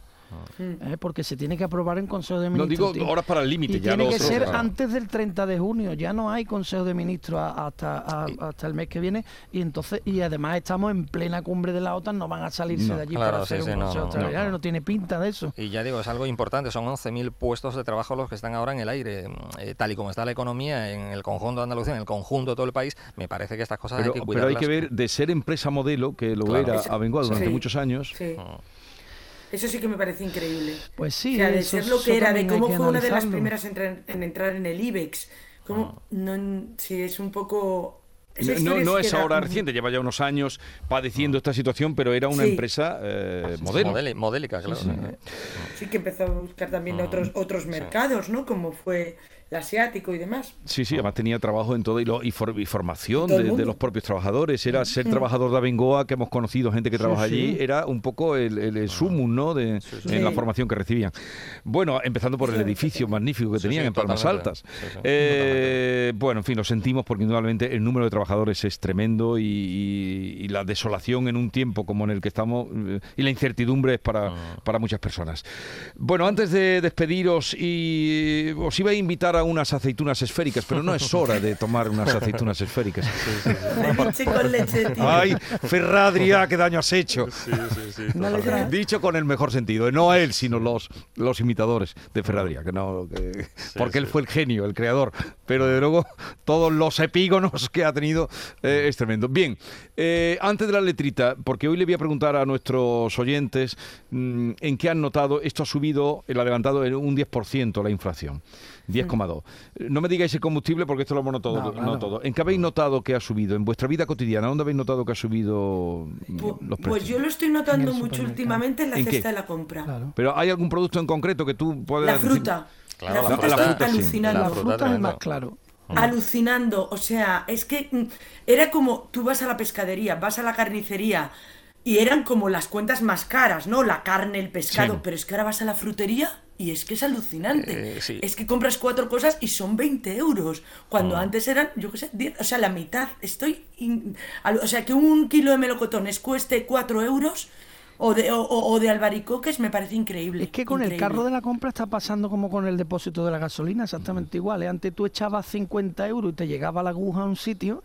¿Eh? porque se tiene que aprobar en Consejo de Ministros. No digo horas para el límite. Tiene que ser antes del 30 de junio. Ya no hay Consejo de Ministros hasta, hasta el mes que viene y entonces y además estamos en plena cumbre de la OTAN. No van a salirse de allí para hacer un Consejo extraordinario. No, tiene pinta de eso. Y ya digo es algo importante. Son 11.000 puestos de trabajo los que están ahora en el aire. Eh, tal y como está la economía en el conjunto de Andalucía, en el conjunto de todo el país, me parece que estas cosas pero, hay que Pero hay que ver de ser empresa modelo que lo era Abengoa durante muchos años. Eso sí que me parece increíble. Pues sí. O sea, de ser lo que era, de cómo fue una de las primeras en, entrar en el IBEX. Como, ah. no, sí, es un poco no, es ahora reciente, lleva ya unos años padeciendo esta situación, pero era una empresa eh, modélica, claro. Sí, que empezó a buscar también ah, otros, otros mercados, ¿no? Como fue el asiático y demás. Sí, sí, además tenía trabajo en todo y, lo, y, formación de, los propios trabajadores. Era ser trabajador de Abengoa, que hemos conocido gente que trabaja allí, era un poco el, el, sumum ¿no? de, en la formación que recibían. Bueno, empezando por el edificio magnífico que tenían en Palmas Altas. Eh, bueno, en fin, lo sentimos porque indudablemente el número de trabajadores es tremendo y, la desolación en un tiempo como en el que estamos eh, y la incertidumbre es para, ah. para muchas personas. Bueno, antes de despediros y os iba a invitar a unas aceitunas esféricas, pero no es hora de tomar unas aceitunas esféricas. Ay, Ferradria, qué daño has hecho. Dicho con el mejor sentido, no a él, sino los, los imitadores de Ferradria, que no, porque él fue el genio, el creador, pero de luego todos los epígonos que ha tenido eh, es tremendo. Bien, eh, antes de la letrita, porque hoy le voy a preguntar a nuestros oyentes mm, en qué han notado, esto ha subido el adelantado en un 10% la inflación. 10,2. No me digáis el combustible porque esto lo hemos notado no, todo. ¿En qué habéis notado que ha subido? ¿En vuestra vida cotidiana? ¿Dónde habéis notado que ha subido pues, los precios? Pues yo lo estoy notando mucho últimamente en la cesta de la compra. Pero ¿hay algún producto en concreto que tú puedas La fruta. la, fruta, está alucinando. La fruta, es más claro. Alucinando, o sea, es que mm, era como tú vas a la pescadería, vas a la carnicería y eran como las cuentas más caras, ¿no? La carne, el pescado, pero es que ahora vas a la frutería y es que es alucinante. Eh, es que compras cuatro cosas y son 20 euros. Cuando ah. antes eran, yo qué sé, 10, o sea, la mitad. Estoy. o sea, que un kilo de melocotones cueste 4 euros. O de, o, de albaricoques me parece increíble. Es que con el carro de la compra está pasando como con el depósito de la gasolina, exactamente igual. ¿eh? Antes tú echabas 50 euros y te llegaba la aguja a un sitio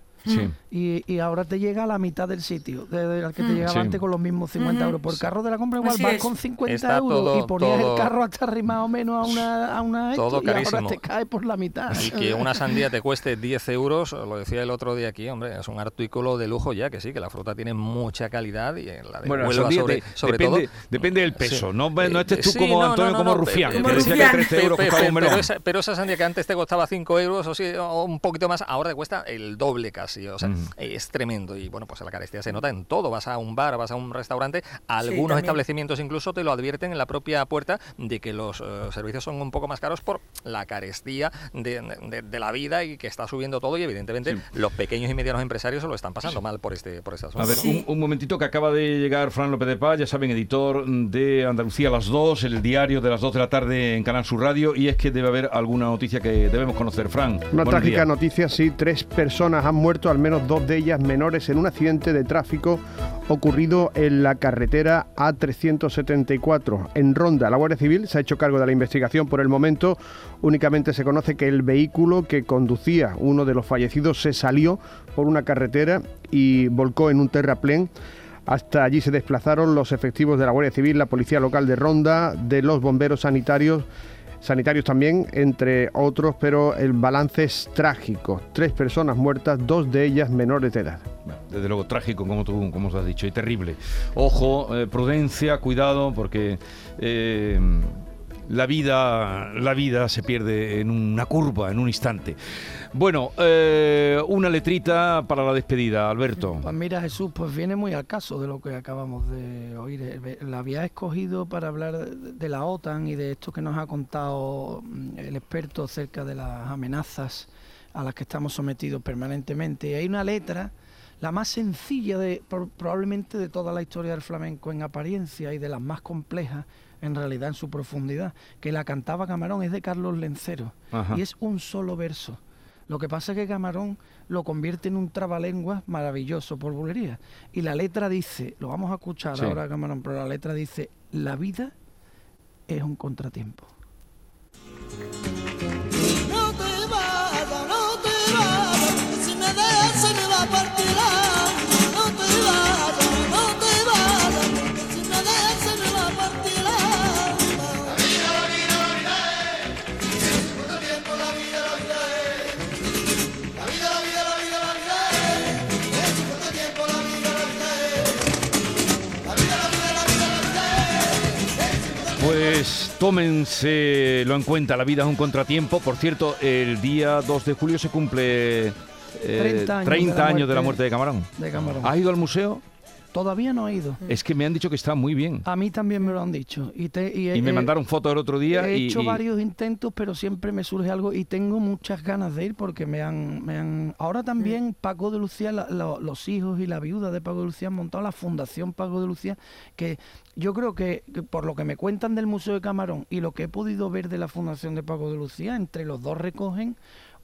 y, y, ahora te llega a la mitad del sitio del que te mm. llegaba antes con los mismos 50 euros. Por el carro de la compra igual vas con 50 euros y ponías el carro hasta arriba o menos a una, a una todo y ahora te cae por la mitad. Y que una sandía te cueste 10 euros, lo decía el otro día aquí, hombre, es un artículo de lujo ya, que sí, que la fruta tiene mucha calidad y la de bueno, sobre, sobre depende, todo... Depende del peso, no, no estés tú como Antonio, como Rufián, que decía que 13 euros pero, esa, pero esa sandía que antes te costaba 5 euros o, un poquito más, ahora te cuesta el doble casi, o sea, es tremendo. Y bueno, pues la carestía se nota en todo. Vas a un bar, vas a un restaurante, algunos establecimientos incluso te lo advierten en la propia puerta de que los eh, servicios son un poco más caros por la carestía de, la vida y que está subiendo todo y evidentemente los pequeños y medianos empresarios se lo están pasando mal por este por este asunto. A ver, un, momentito que acaba de llegar Fran López de Paz, ya saben, editor de Andalucía a las 2, el diario de las 2 de la tarde en Canal Sur Radio y es que debe haber alguna noticia que debemos conocer. Fran. Una trágica noticia, sí, tres personas han muerto, al menos dos de ellas menores en un accidente de tráfico ocurrido en la carretera A374 en Ronda. La Guardia Civil se ha hecho cargo de la investigación por el momento. Únicamente se conoce que el vehículo que conducía uno de los fallecidos se salió por una carretera y volcó en un terraplén. Hasta allí se desplazaron los efectivos de la Guardia Civil, la Policía Local de Ronda, de los bomberos sanitarios sanitarios también, entre otros, pero el balance es trágico. Tres personas muertas, dos de ellas menores de edad. Desde luego trágico, como tú como has dicho, y terrible. Ojo, eh, prudencia, cuidado, porque eh, la vida, la vida se pierde en una curva, en un instante. Bueno, eh, una letrita para la despedida, Alberto. Pues mira, Jesús, pues viene muy al caso de lo que acabamos de oír. Eh, la había escogido para hablar de la OTAN y de esto que nos ha contado mm, el experto acerca de las amenazas a las que estamos sometidos permanentemente. Y hay una letra, la más sencilla de probablemente de toda la historia del flamenco en apariencia y de las más complejas en realidad en su profundidad, que la cantaba Camarón, es de Carlos Lencero y es un solo verso. Lo que pasa es que Camarón lo convierte en un trabalenguas maravilloso por bulería. Y la letra dice, lo vamos a escuchar ahora Camarón, pero la letra dice, la vida es un contratiempo. Pues tómenselo en cuenta, la vida es un contratiempo. Por cierto, el día 2 de julio se cumple 30 años, de, la muerte de Camarón. De Camarón. ¿Has ido al museo? Todavía no he ido. Es que me han dicho que está muy bien. A mí también me lo han dicho. Y, me mandaron fotos el otro día. He hecho varios intentos, pero siempre me surge algo y tengo muchas ganas de ir porque me han... Me han... Ahora también Paco de Lucía, los hijos y la viuda de Paco de Lucía han montado la Fundación Paco de Lucía, que yo creo que, por lo que me cuentan del Museo de Camarón y lo que he podido ver de la Fundación de Paco de Lucía, entre los dos recogen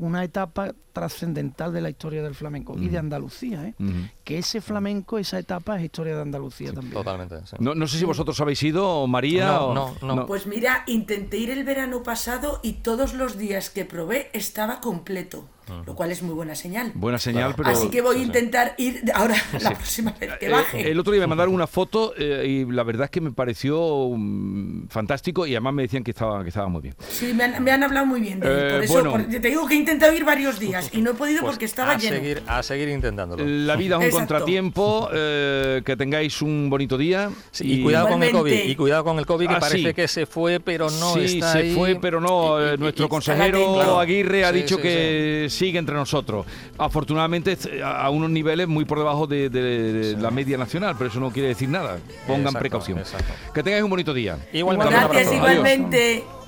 una etapa trascendental de la historia del flamenco y de Andalucía, ¿eh? Que ese flamenco, esa etapa es historia de Andalucía también. Totalmente. No, sé si vosotros habéis ido, María. No, no, Pues mira, intenté ir el verano pasado y todos los días que probé estaba completo lo cual es muy buena señal. Buena señal, pero... Así que voy a intentar ir ahora la próxima vez que eh, baje. el otro día me mandaron una foto eh, y la verdad es que me pareció mm, fantástico y además me decían que estaba, que estaba muy bien. Sí, me han, hablado muy bien de él. Por eso te digo que he intentado ir varios días y no he podido pues porque estaba a lleno. Seguir, a seguir intentándolo. La vida es un contratiempo, que tengáis un bonito día. y, cuidado con el COVID, y cuidado con el COVID que ah, parece que se fue pero no sí, se fue pero no. nuestro consejero Aguirre ha dicho que sigue entre nosotros. Afortunadamente a unos niveles muy por debajo de, la media nacional, pero eso no quiere decir nada. Pongan precaución. Que tengáis un bonito día. Igualmente. Gracias, igualmente. y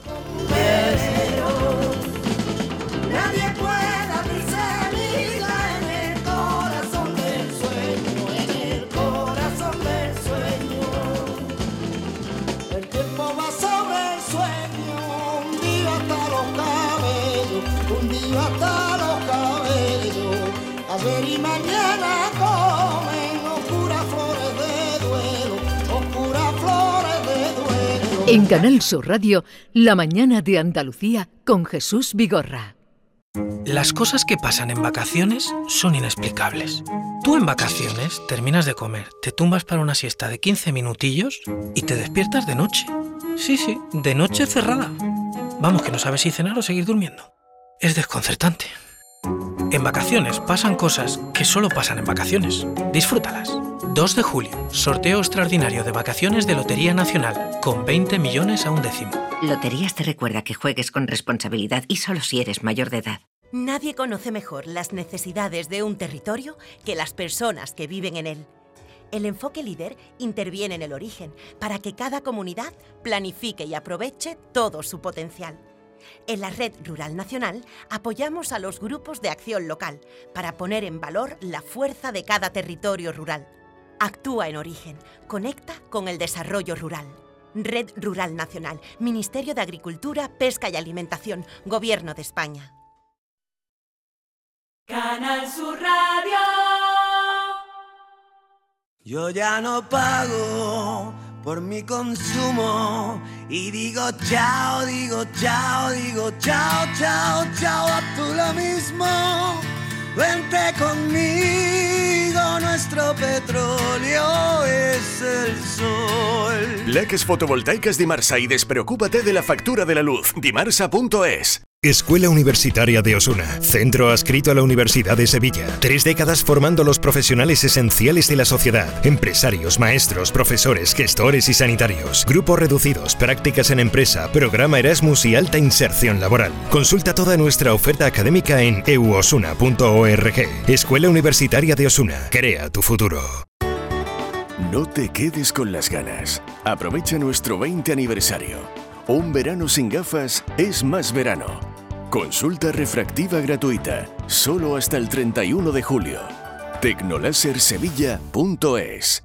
En Canal Sur Radio, La mañana de Andalucía con Jesús Vigorra. Las cosas que pasan en vacaciones son inexplicables. Tú en vacaciones terminas de comer, te tumbas para una siesta de 15 minutillos y te despiertas de noche. Sí, sí, de noche cerrada. Vamos, que no sabes si cenar o seguir durmiendo. Es desconcertante. En vacaciones pasan cosas que solo pasan en vacaciones. Disfrútalas. 2 de julio, sorteo extraordinario de vacaciones de Lotería Nacional, con 20 millones a un décimo. Loterías te recuerda que juegues con responsabilidad y solo si eres mayor de edad. Nadie conoce mejor las necesidades de un territorio que las personas que viven en él. El enfoque líder interviene en el origen para que cada comunidad planifique y aproveche todo su potencial. En la Red Rural Nacional apoyamos a los grupos de acción local para poner en valor la fuerza de cada territorio rural. Actúa en origen, conecta con el desarrollo rural. Red Rural Nacional, Ministerio de Agricultura, Pesca y Alimentación, Gobierno de España. Canal Sur Radio. Yo ya no pago por mi consumo. Y digo chao, digo chao, digo chao, chao, chao, a tú lo mismo. Vente conmigo, nuestro petróleo es el sol. Leques fotovoltaicas Dimarsa y despreocúpate de la factura de la luz. Dimarsa.es Escuela Universitaria de Osuna, centro adscrito a la Universidad de Sevilla. Tres décadas formando los profesionales esenciales de la sociedad, empresarios, maestros, profesores, gestores y sanitarios. Grupos reducidos, prácticas en empresa, programa Erasmus y alta inserción laboral. Consulta toda nuestra oferta académica en euosuna.org. Escuela Universitaria de Osuna, crea tu futuro. No te quedes con las ganas. Aprovecha nuestro 20 aniversario. Un verano sin gafas es más verano. Consulta refractiva gratuita, solo hasta el 31 de julio. Tecnolasersevilla.es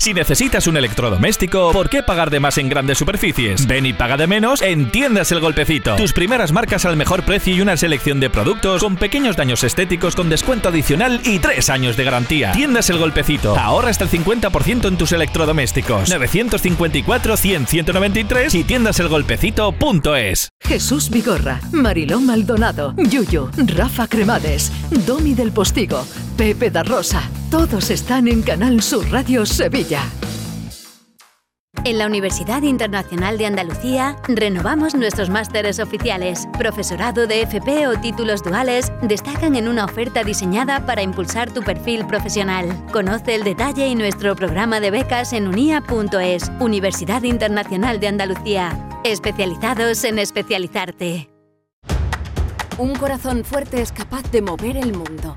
si necesitas un electrodoméstico, ¿por qué pagar de más en grandes superficies? Ven y paga de menos en Tiendas El Golpecito. Tus primeras marcas al mejor precio y una selección de productos con pequeños daños estéticos con descuento adicional y tres años de garantía. Tiendas El Golpecito. Ahorra hasta el 50% en tus electrodomésticos. 954-100-193 y tiendaselgolpecito.es. Jesús Vigorra, Mariló Maldonado, Yuyo, Rafa Cremades, Domi del Postigo, Pepe da Rosa. Todos están en Canal Sur Radio Sevilla. En la Universidad Internacional de Andalucía renovamos nuestros másteres oficiales. Profesorado de FP o títulos duales destacan en una oferta diseñada para impulsar tu perfil profesional. Conoce el detalle y nuestro programa de becas en unia.es, Universidad Internacional de Andalucía. Especializados en especializarte. Un corazón fuerte es capaz de mover el mundo.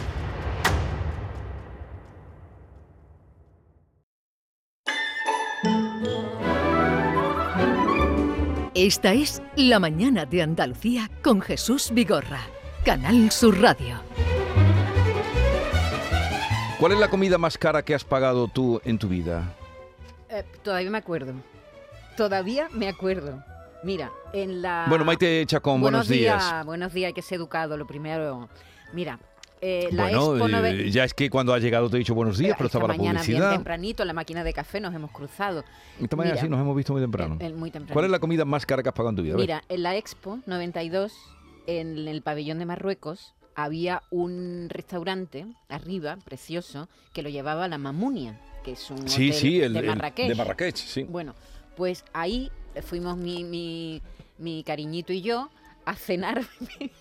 Esta es La Mañana de Andalucía con Jesús Vigorra, Canal Sur Radio. ¿Cuál es la comida más cara que has pagado tú en tu vida? Eh, todavía me acuerdo. Todavía me acuerdo. Mira, en la... Bueno, Maite Chacón, buenos, días. Buenos días, hay que ser educado, lo primero. Mira, eh, la bueno, Expo eh, ya es que cuando has llegado te he dicho buenos días, pero Esta estaba la mañana bien publicidad. tempranito en la máquina de café nos hemos cruzado. Esta mañana Mira, sí nos hemos visto muy temprano. eh, muy temprano. ¿Cuál es la comida más cara que has pagado en tu vida? Mira, en la Expo 92, en el pabellón de Marruecos, había un restaurante arriba, precioso, que lo llevaba la Mamunia, que es un sí, hotel sí, el de el- Marrakech. de Marrakech, sí. Bueno, pues ahí fuimos mi, mi, mi cariñito y yo a cenar,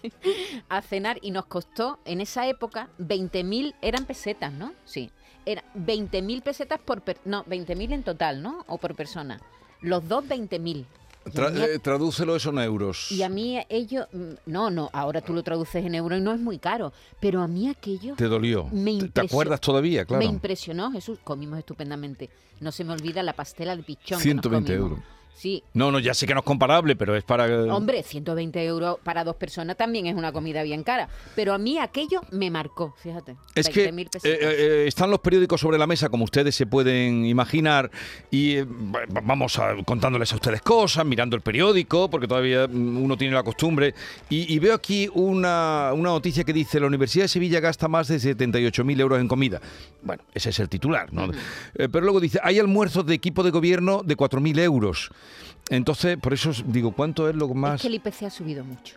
a cenar y nos costó en esa época 20.000, eran pesetas, ¿no? Sí, era 20.000 pesetas por, per- no, 20.000 en total, ¿no? O por persona. Los dos 20.000. Y a Tra- mí- eh, tradúcelo eso en euros. y a mí ellos, mm, no, no, ahora tú lo traduces en euro y no es muy caro, pero a mí aquello Te dolió. me ¿Te- ¿Te impresionó- acuerdas todavía? Claro. me impresionó, Jesús, comimos estupendamente. No se me olvida la pastela de pichón. que nos 120 comimos. euros. Sí, No, no, ya sé que no es comparable, pero es para... Hombre, 120 euros para dos personas también es una comida bien cara. Pero a mí aquello me marcó, fíjate. Es que 20.000 eh, eh, están los periódicos sobre la mesa, como ustedes se pueden imaginar, y eh, va- vamos a- contándoles a ustedes cosas, mirando el periódico, porque todavía mm, uno tiene la costumbre. Y, y veo aquí una, una noticia que dice, la Universidad de Sevilla gasta más de 78.000 euros en comida. Bueno, ese es el titular, ¿no? Eh, pero luego dice, hay almuerzos de equipo de gobierno de 4.000 euros. Entonces, por eso digo, ¿cuánto es lo más...? Es que el IPC ha subido mucho.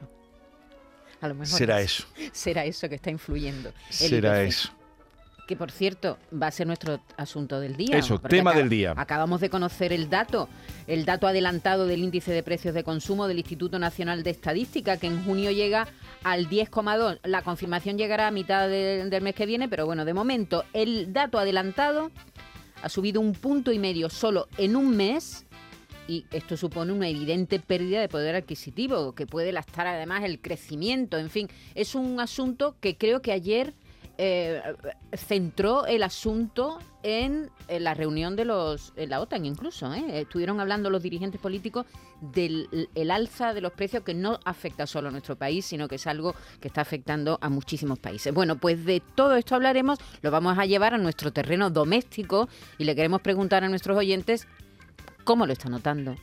A lo mejor Será es- eso. Será eso que está influyendo. el Será IPC. eso. Que por cierto, va a ser nuestro asunto del día. Eso, tema del día. Acabamos de conocer el dato, el dato adelantado del índice de precios de consumo del Instituto Nacional de Estadística, que en junio llega al 10,2. La confirmación llegará a mitad de- del mes que viene, pero bueno, de momento el dato adelantado ha subido un punto y medio solo en un mes. Y esto supone una evidente pérdida de poder adquisitivo, que puede lastar además el crecimiento. En fin, es un asunto que creo que ayer eh, centró el asunto en, en la reunión de los en la OTAN incluso ¿eh? estuvieron hablando los dirigentes políticos del el alza de los precios que no afecta solo a nuestro país sino que es algo que está afectando a muchísimos países bueno pues de todo esto hablaremos lo vamos a llevar a nuestro terreno doméstico y le queremos preguntar a nuestros oyentes cómo lo está notando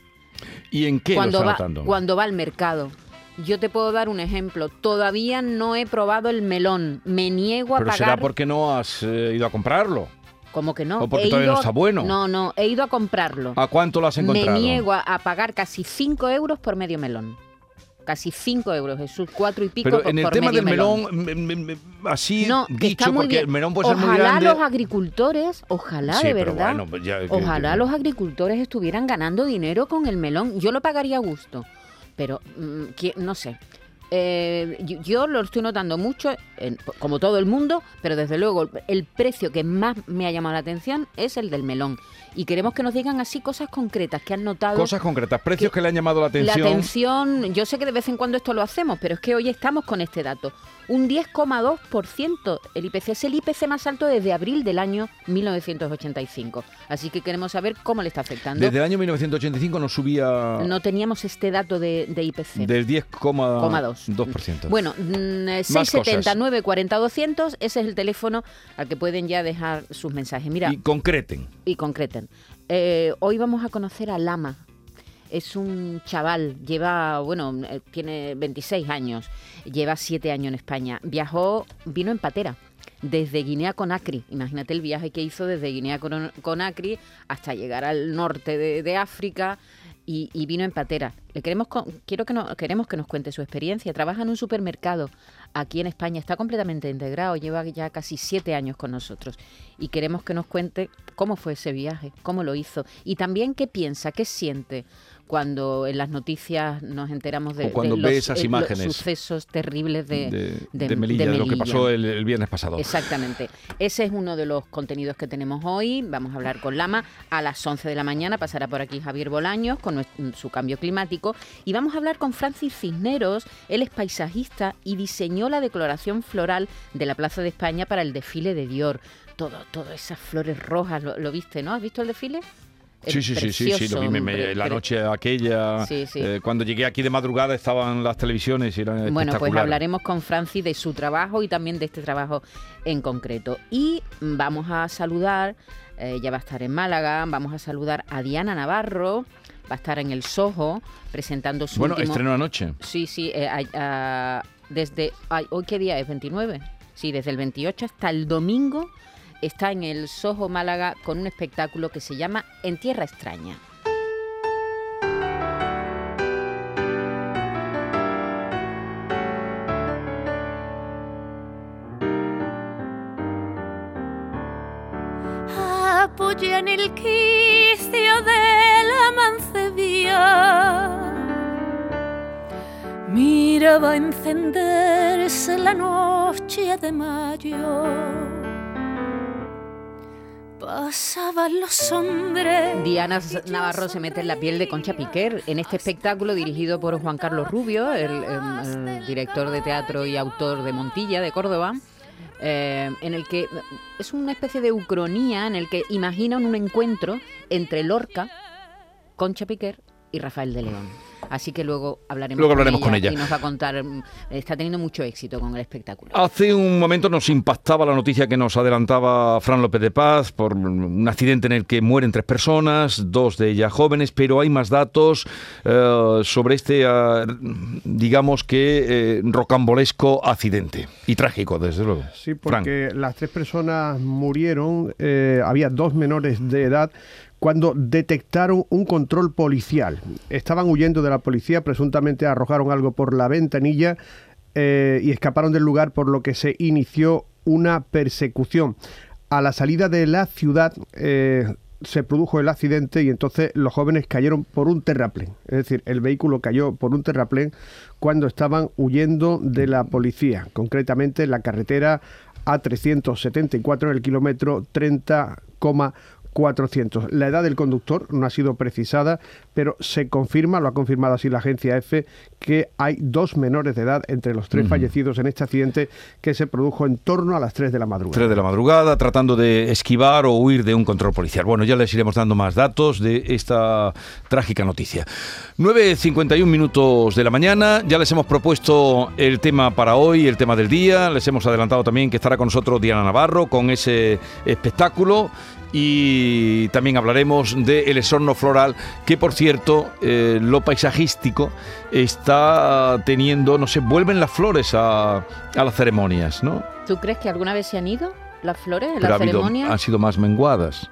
¿Y en qué cuando lo va está notando? cuando va al mercado yo te puedo dar un ejemplo. Todavía no he probado el melón. Me niego a Pero pagar. será porque no has eh, ido a comprarlo. ¿Cómo que no? O porque He todavía no está bueno. No, no, he ido a comprarlo. ¿A cuánto lo has encontrado? Me niego a, a pagar casi 5 euros por medio melón. Casi 5 euros, Jesús, cuatro y pico Pero por, en el por tema del melón, me- me- me- así no, dicho, porque bien. el melón puede ser muy ojalá grande. los agricultores, ojalá Sí, de pero verdad, bueno, ya que- ojalá los agricultores estuvieran ganando dinero con el melón. Yo lo pagaría a gusto, pero mm, que- no sé. Eh, yo, yo lo estoy notando mucho, en- como todo el mundo, pero desde luego el precio que más me ha llamado la atención es el del melón. Y queremos que nos digan así cosas concretas que han notado. Cosas concretas, precios que, le han llamado la La atención. atención, yo sé que de vez en cuando esto lo hacemos, pero es que hoy estamos con este dato. Un 10,2% el IPC es el IPC más alto desde abril del año 1985. Así que queremos saber cómo le está afectando. Desde el año 1985 no subía No teníamos este dato de, de IPC. del 10,2. 10,2%. Bueno, mm, eh, Más 679 40 200, ese es el teléfono al que pueden ya dejar sus mensajes. Mira, y concreten. y concreten. Eh, hoy vamos a conocer a Lama. Es un chaval, lleva, bueno, eh, tiene 26 años, lleva 7 años en España. Viajó, vino en patera, desde Guinea Conakry. Imagínate el viaje que hizo desde Guinea Con- Conakry hasta llegar al norte de, África y, y vino en patera. Le queremos, con- quiero que no, queremos que nos cuente su experiencia. Trabaja en un supermercado aquí en España, está completamente integrado, lleva ya casi siete años con nosotros y queremos que nos cuente cómo fue ese viaje, cómo lo hizo y también qué piensa, qué siente cuando en las noticias nos enteramos de, cuando los, esas imágenes sucesos terribles de, de, Melilla, de, lo que pasó el, viernes pasado. Exactamente. Ese es uno de los contenidos que tenemos hoy. Vamos a hablar con Lama a las 11 de la mañana. Pasará por aquí Javier Bolaños con su cambio climático. Y vamos a hablar con Francis Cisneros. Él es paisajista y diseñó la declaración floral de la Plaza de España para el desfile de Dior. Todo, todas esas flores rojas, lo viste, ¿no? ¿Has visto el desfile? Sí, sí, sí, sí, sí, lo vi la noche aquella, eh, cuando llegué aquí de madrugada estaban las televisiones y eran Bueno, pues hablaremos con Francis de su trabajo y también de este trabajo en concreto. Y vamos a saludar, eh, ya va a estar en Málaga, vamos a saludar a Diana Navarro, va a estar en el Soho presentando su Bueno, estreno anoche. Sí, sí, eh, desde... ¿Hoy qué día es? ¿29? Sí, desde el 28 hasta el domingo está en el Soho Málaga con un espectáculo que se llama En Tierra Extraña. Apoya en el quicio de la mancebía. Mira, va a encenderse la noche de mayo pasaban los hombres. Diana Navarro se mete en la piel de Concha Piquer en este espectáculo dirigido por Juan Carlos Rubio, el, director de teatro y autor de Montilla, de Córdoba. Eh, en el que es una especie de ucronía en el que imaginan un encuentro entre Lorca, Concha Piquer y Rafael de León. Así que luego hablaremos, con, ella, Y nos va a contar, mm, está teniendo mucho éxito con el espectáculo. Hace un momento nos impactaba la noticia que nos adelantaba Fran López de Paz por un accidente en el que mueren tres personas, dos de ellas jóvenes, pero hay más datos eh, sobre este, eh, digamos que, eh, rocambolesco accidente. Y trágico, desde luego. Sí, porque las tres personas murieron, había dos menores de edad cuando detectaron un control policial. Estaban huyendo de la policía, presuntamente arrojaron algo por la ventanilla eh, y escaparon del lugar por lo que se inició una persecución. A la salida de la ciudad eh, se produjo el accidente y entonces los jóvenes cayeron por un terraplén. Es decir, el vehículo cayó por un terraplén cuando estaban huyendo de la policía, concretamente en la carretera A374 en el kilómetro 30,4 400. La edad del conductor no ha sido precisada, pero se confirma, lo ha confirmado así la agencia EFE, que hay dos menores de edad entre los tres fallecidos en este accidente que se produjo en torno a las 3 de la madrugada. 3 de la madrugada, tratando de esquivar o huir de un control policial. Bueno, ya les iremos dando más datos de esta trágica noticia. 9.51 minutos de la mañana, ya les hemos propuesto el tema para hoy, el tema del día, les hemos adelantado también que estará con nosotros Diana Navarro con ese espectáculo y también hablaremos del el esorno floral, que por cierto, eh, lo paisajístico está teniendo, no sé, vuelven las flores a, a, las ceremonias, ¿no? ¿Tú crees que alguna vez se han ido las flores en las ceremonias? han sido más menguadas.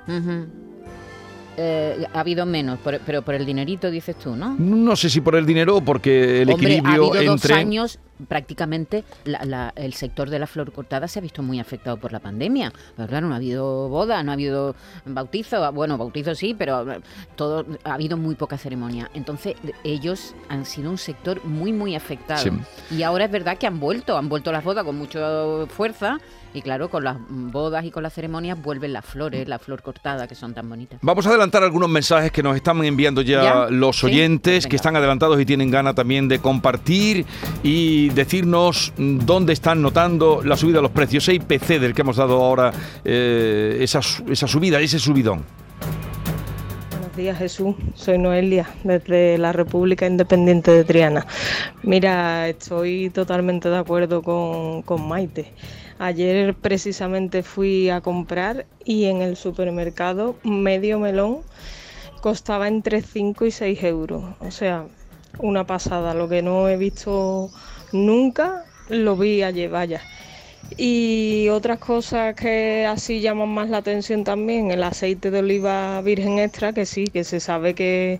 Eh, ha habido menos, pero por el dinerito dices tú, ¿no? No sé si por el dinero o porque el Hombre, equilibrio ha habido entre... dos años prácticamente el sector de la flor cortada se ha visto muy afectado por la pandemia. Pero claro, no ha habido boda, no ha habido bautizo, bueno, bautizo sí, pero eh, todo ha habido muy poca ceremonia. Entonces, ellos han sido un sector muy muy afectado. Y ahora es verdad que han vuelto, han vuelto las bodas con mucha fuerza y claro, con las bodas y con las ceremonias vuelven las flores, la flor cortada, que son tan bonitas. Vamos a adelantar algunos mensajes que nos están enviando ya, los oyentes, que están adelantados y tienen ganas también de compartir y decirnos dónde están notando la subida de los precios. Ese IPC del que hemos dado ahora, eh, esa, esa subida, ese subidón. Buenos días Jesús, soy Noelia desde la República Independiente de Triana. Mira, estoy totalmente de acuerdo con, con Maite. Ayer precisamente fui a comprar y en el supermercado medio melón costaba entre 5 y 6 euros. O sea, una pasada. Lo que no he visto nunca lo vi ayer, vaya. Y otras cosas que así llaman más la atención también, el aceite de oliva virgen extra, que sí, que se sabe que,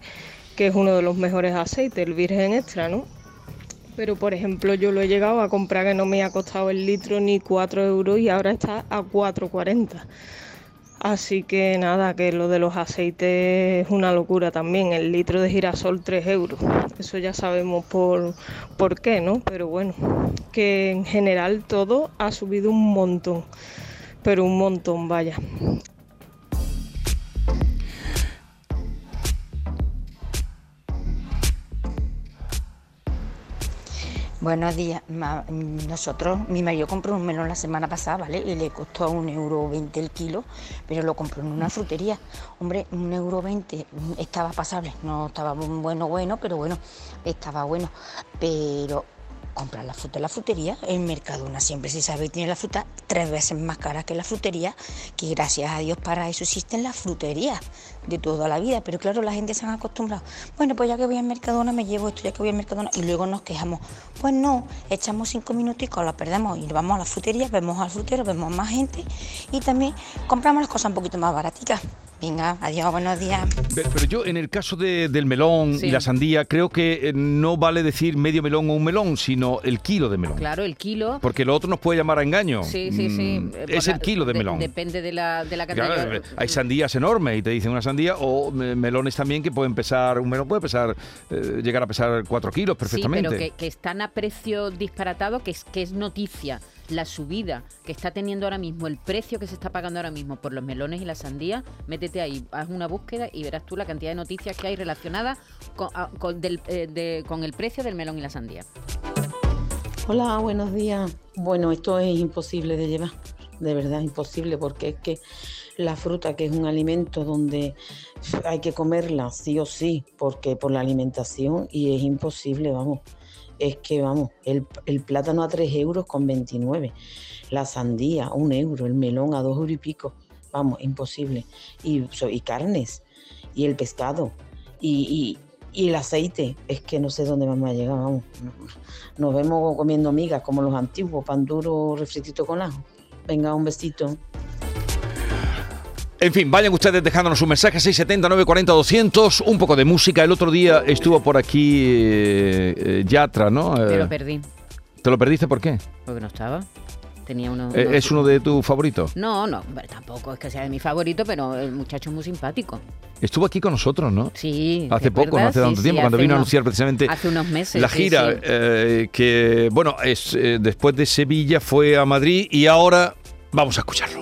que es uno de los mejores aceites, el virgen extra, ¿no? pero por ejemplo yo lo he llegado a comprar que no me ha costado el litro ni 4 euros y ahora está a 4,40. Así que nada, que lo de los aceites es una locura también. El litro de girasol 3 euros. Eso ya sabemos por, por qué, ¿no? Pero bueno, que en general todo ha subido un montón. Pero un montón, vaya. Buenos días. Nosotros, mi marido compró un melón la semana pasada, ¿vale? Y le costó un euro veinte el kilo, pero lo compró en una frutería. Hombre, un euro veinte mm, estaba pasable, no estaba bueno, bueno, pero bueno, estaba bueno. Pero comprar la fruta en la frutería, en Mercadona siempre se sabe que tiene la fruta tres veces más cara que la frutería, que gracias a Dios para eso existen las fruterías de toda la vida, pero claro, la gente se han acostumbrado. Bueno, pues ya que voy al Mercadona me llevo esto, ya que voy al Mercadona, y luego nos quejamos. Pues no, echamos cinco minuticos, la perdemos y vamos a la frutería, vemos al frutero, vemos más gente y también compramos las cosas un poquito más baraticas. Venga, adiós, buenos días. Pe- Pero yo en el caso de- del melón Sí. y la sandía creo que eh, no vale decir medio melón o un melón, sino el kilo de melón. Claro, el kilo. Porque lo otro nos puede llamar a engaño. Sí, sí, sí. Mm, Eh, Es el kilo de de- melón. Depende de la, de la cantidad. Claro, eh, hay sandías enormes y te dicen una sandía o me- melones también que pueden pesar, un melón puede pesar, eh, llegar a pesar 4 kilos perfectamente. Sí, pero que, que están a precio disparatado, que es, que es noticia la subida que está teniendo ahora mismo, el precio que se está pagando ahora mismo por los melones y la sandía, métete ahí, haz una búsqueda y verás tú la cantidad de noticias que hay relacionadas con, a- del- eh, con el precio del melón y la sandía. Hola, buenos días. Bueno, esto es imposible de llevar, de verdad imposible, porque es que la fruta, que es un alimento donde hay que comerla sí o sí, porque por la alimentación, y es imposible, vamos. Es que, vamos, el, el plátano a 3 euros con 29, la sandía a 1 euro, el melón a 2 euros y pico, vamos, imposible. Y, y carnes, y el pescado, y, y- y el aceite, es que no sé dónde vamos a llegar, vamos. Nos vemos comiendo migas como los antiguos, pan duro, refritito con ajo. Venga, un besito. En fin, vayan ustedes dejándonos un mensaje 670 940 200, un poco de música. El otro día estuvo por aquí eh, eh, Yatra, ¿no? Te Eh, lo perdí, ¿Te lo perdiste por qué? porque no estaba. Tenía uno, Eh, unos- ¿Es uno de tus favoritos? No, no, tampoco es que sea de mi favorito, pero el muchacho es muy simpático. Estuvo aquí con nosotros, ¿no? Sí. Hace poco, no hace Sí, tanto sí, tiempo, cuando vino a unos- anunciar precisamente Hace unos meses. la gira, sí. eh, que, bueno, es eh, después de Sevilla fue a Madrid y ahora vamos a escucharlo.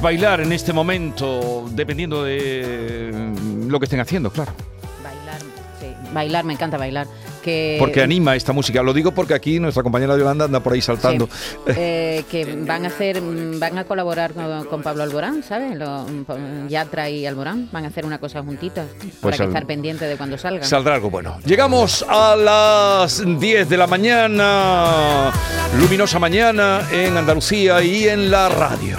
Bailar en este momento, dependiendo de mm, lo que estén haciendo, claro. Bailar, sí, bailar, me encanta bailar. Que, Porque anima esta música. Lo digo porque aquí nuestra compañera Yolanda anda por ahí saltando. eh, que van a hacer, mm, van a colaborar con, con Pablo Alborán, ¿sabes? Lo- mm, Yatra y Alborán van a hacer una cosa juntitas para Pues que al- estar pendiente de cuando salgan. Saldrá algo bueno. Llegamos a las 10 de la mañana, luminosa mañana en Andalucía y en la radio.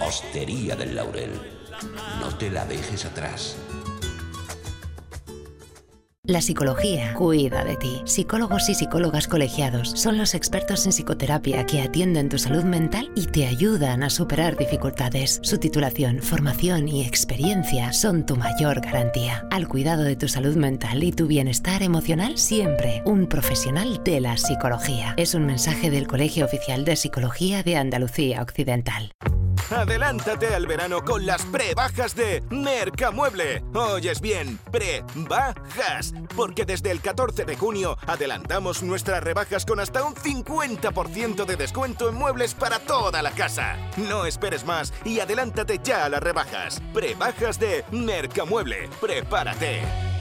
Hostería del Laurel, no te la dejes atrás. La psicología cuida de ti. Psicólogos y psicólogas colegiados son los expertos en psicoterapia que atienden tu salud mental y te ayudan a superar dificultades. Su titulación, formación y experiencia son tu mayor garantía. Al cuidado de tu salud mental y tu bienestar emocional, siempre un profesional de la psicología. Es un mensaje del Colegio Oficial de Psicología de Andalucía Occidental. Adelántate al verano con las pre-bajas de Mercamueble. Oyes bien, pre-bajas. Porque desde el 14 de junio adelantamos nuestras rebajas con hasta un 50% de descuento en muebles para toda la casa. No esperes más y adelántate ya a las rebajas. Pre-bajas de Mercamueble. Prepárate.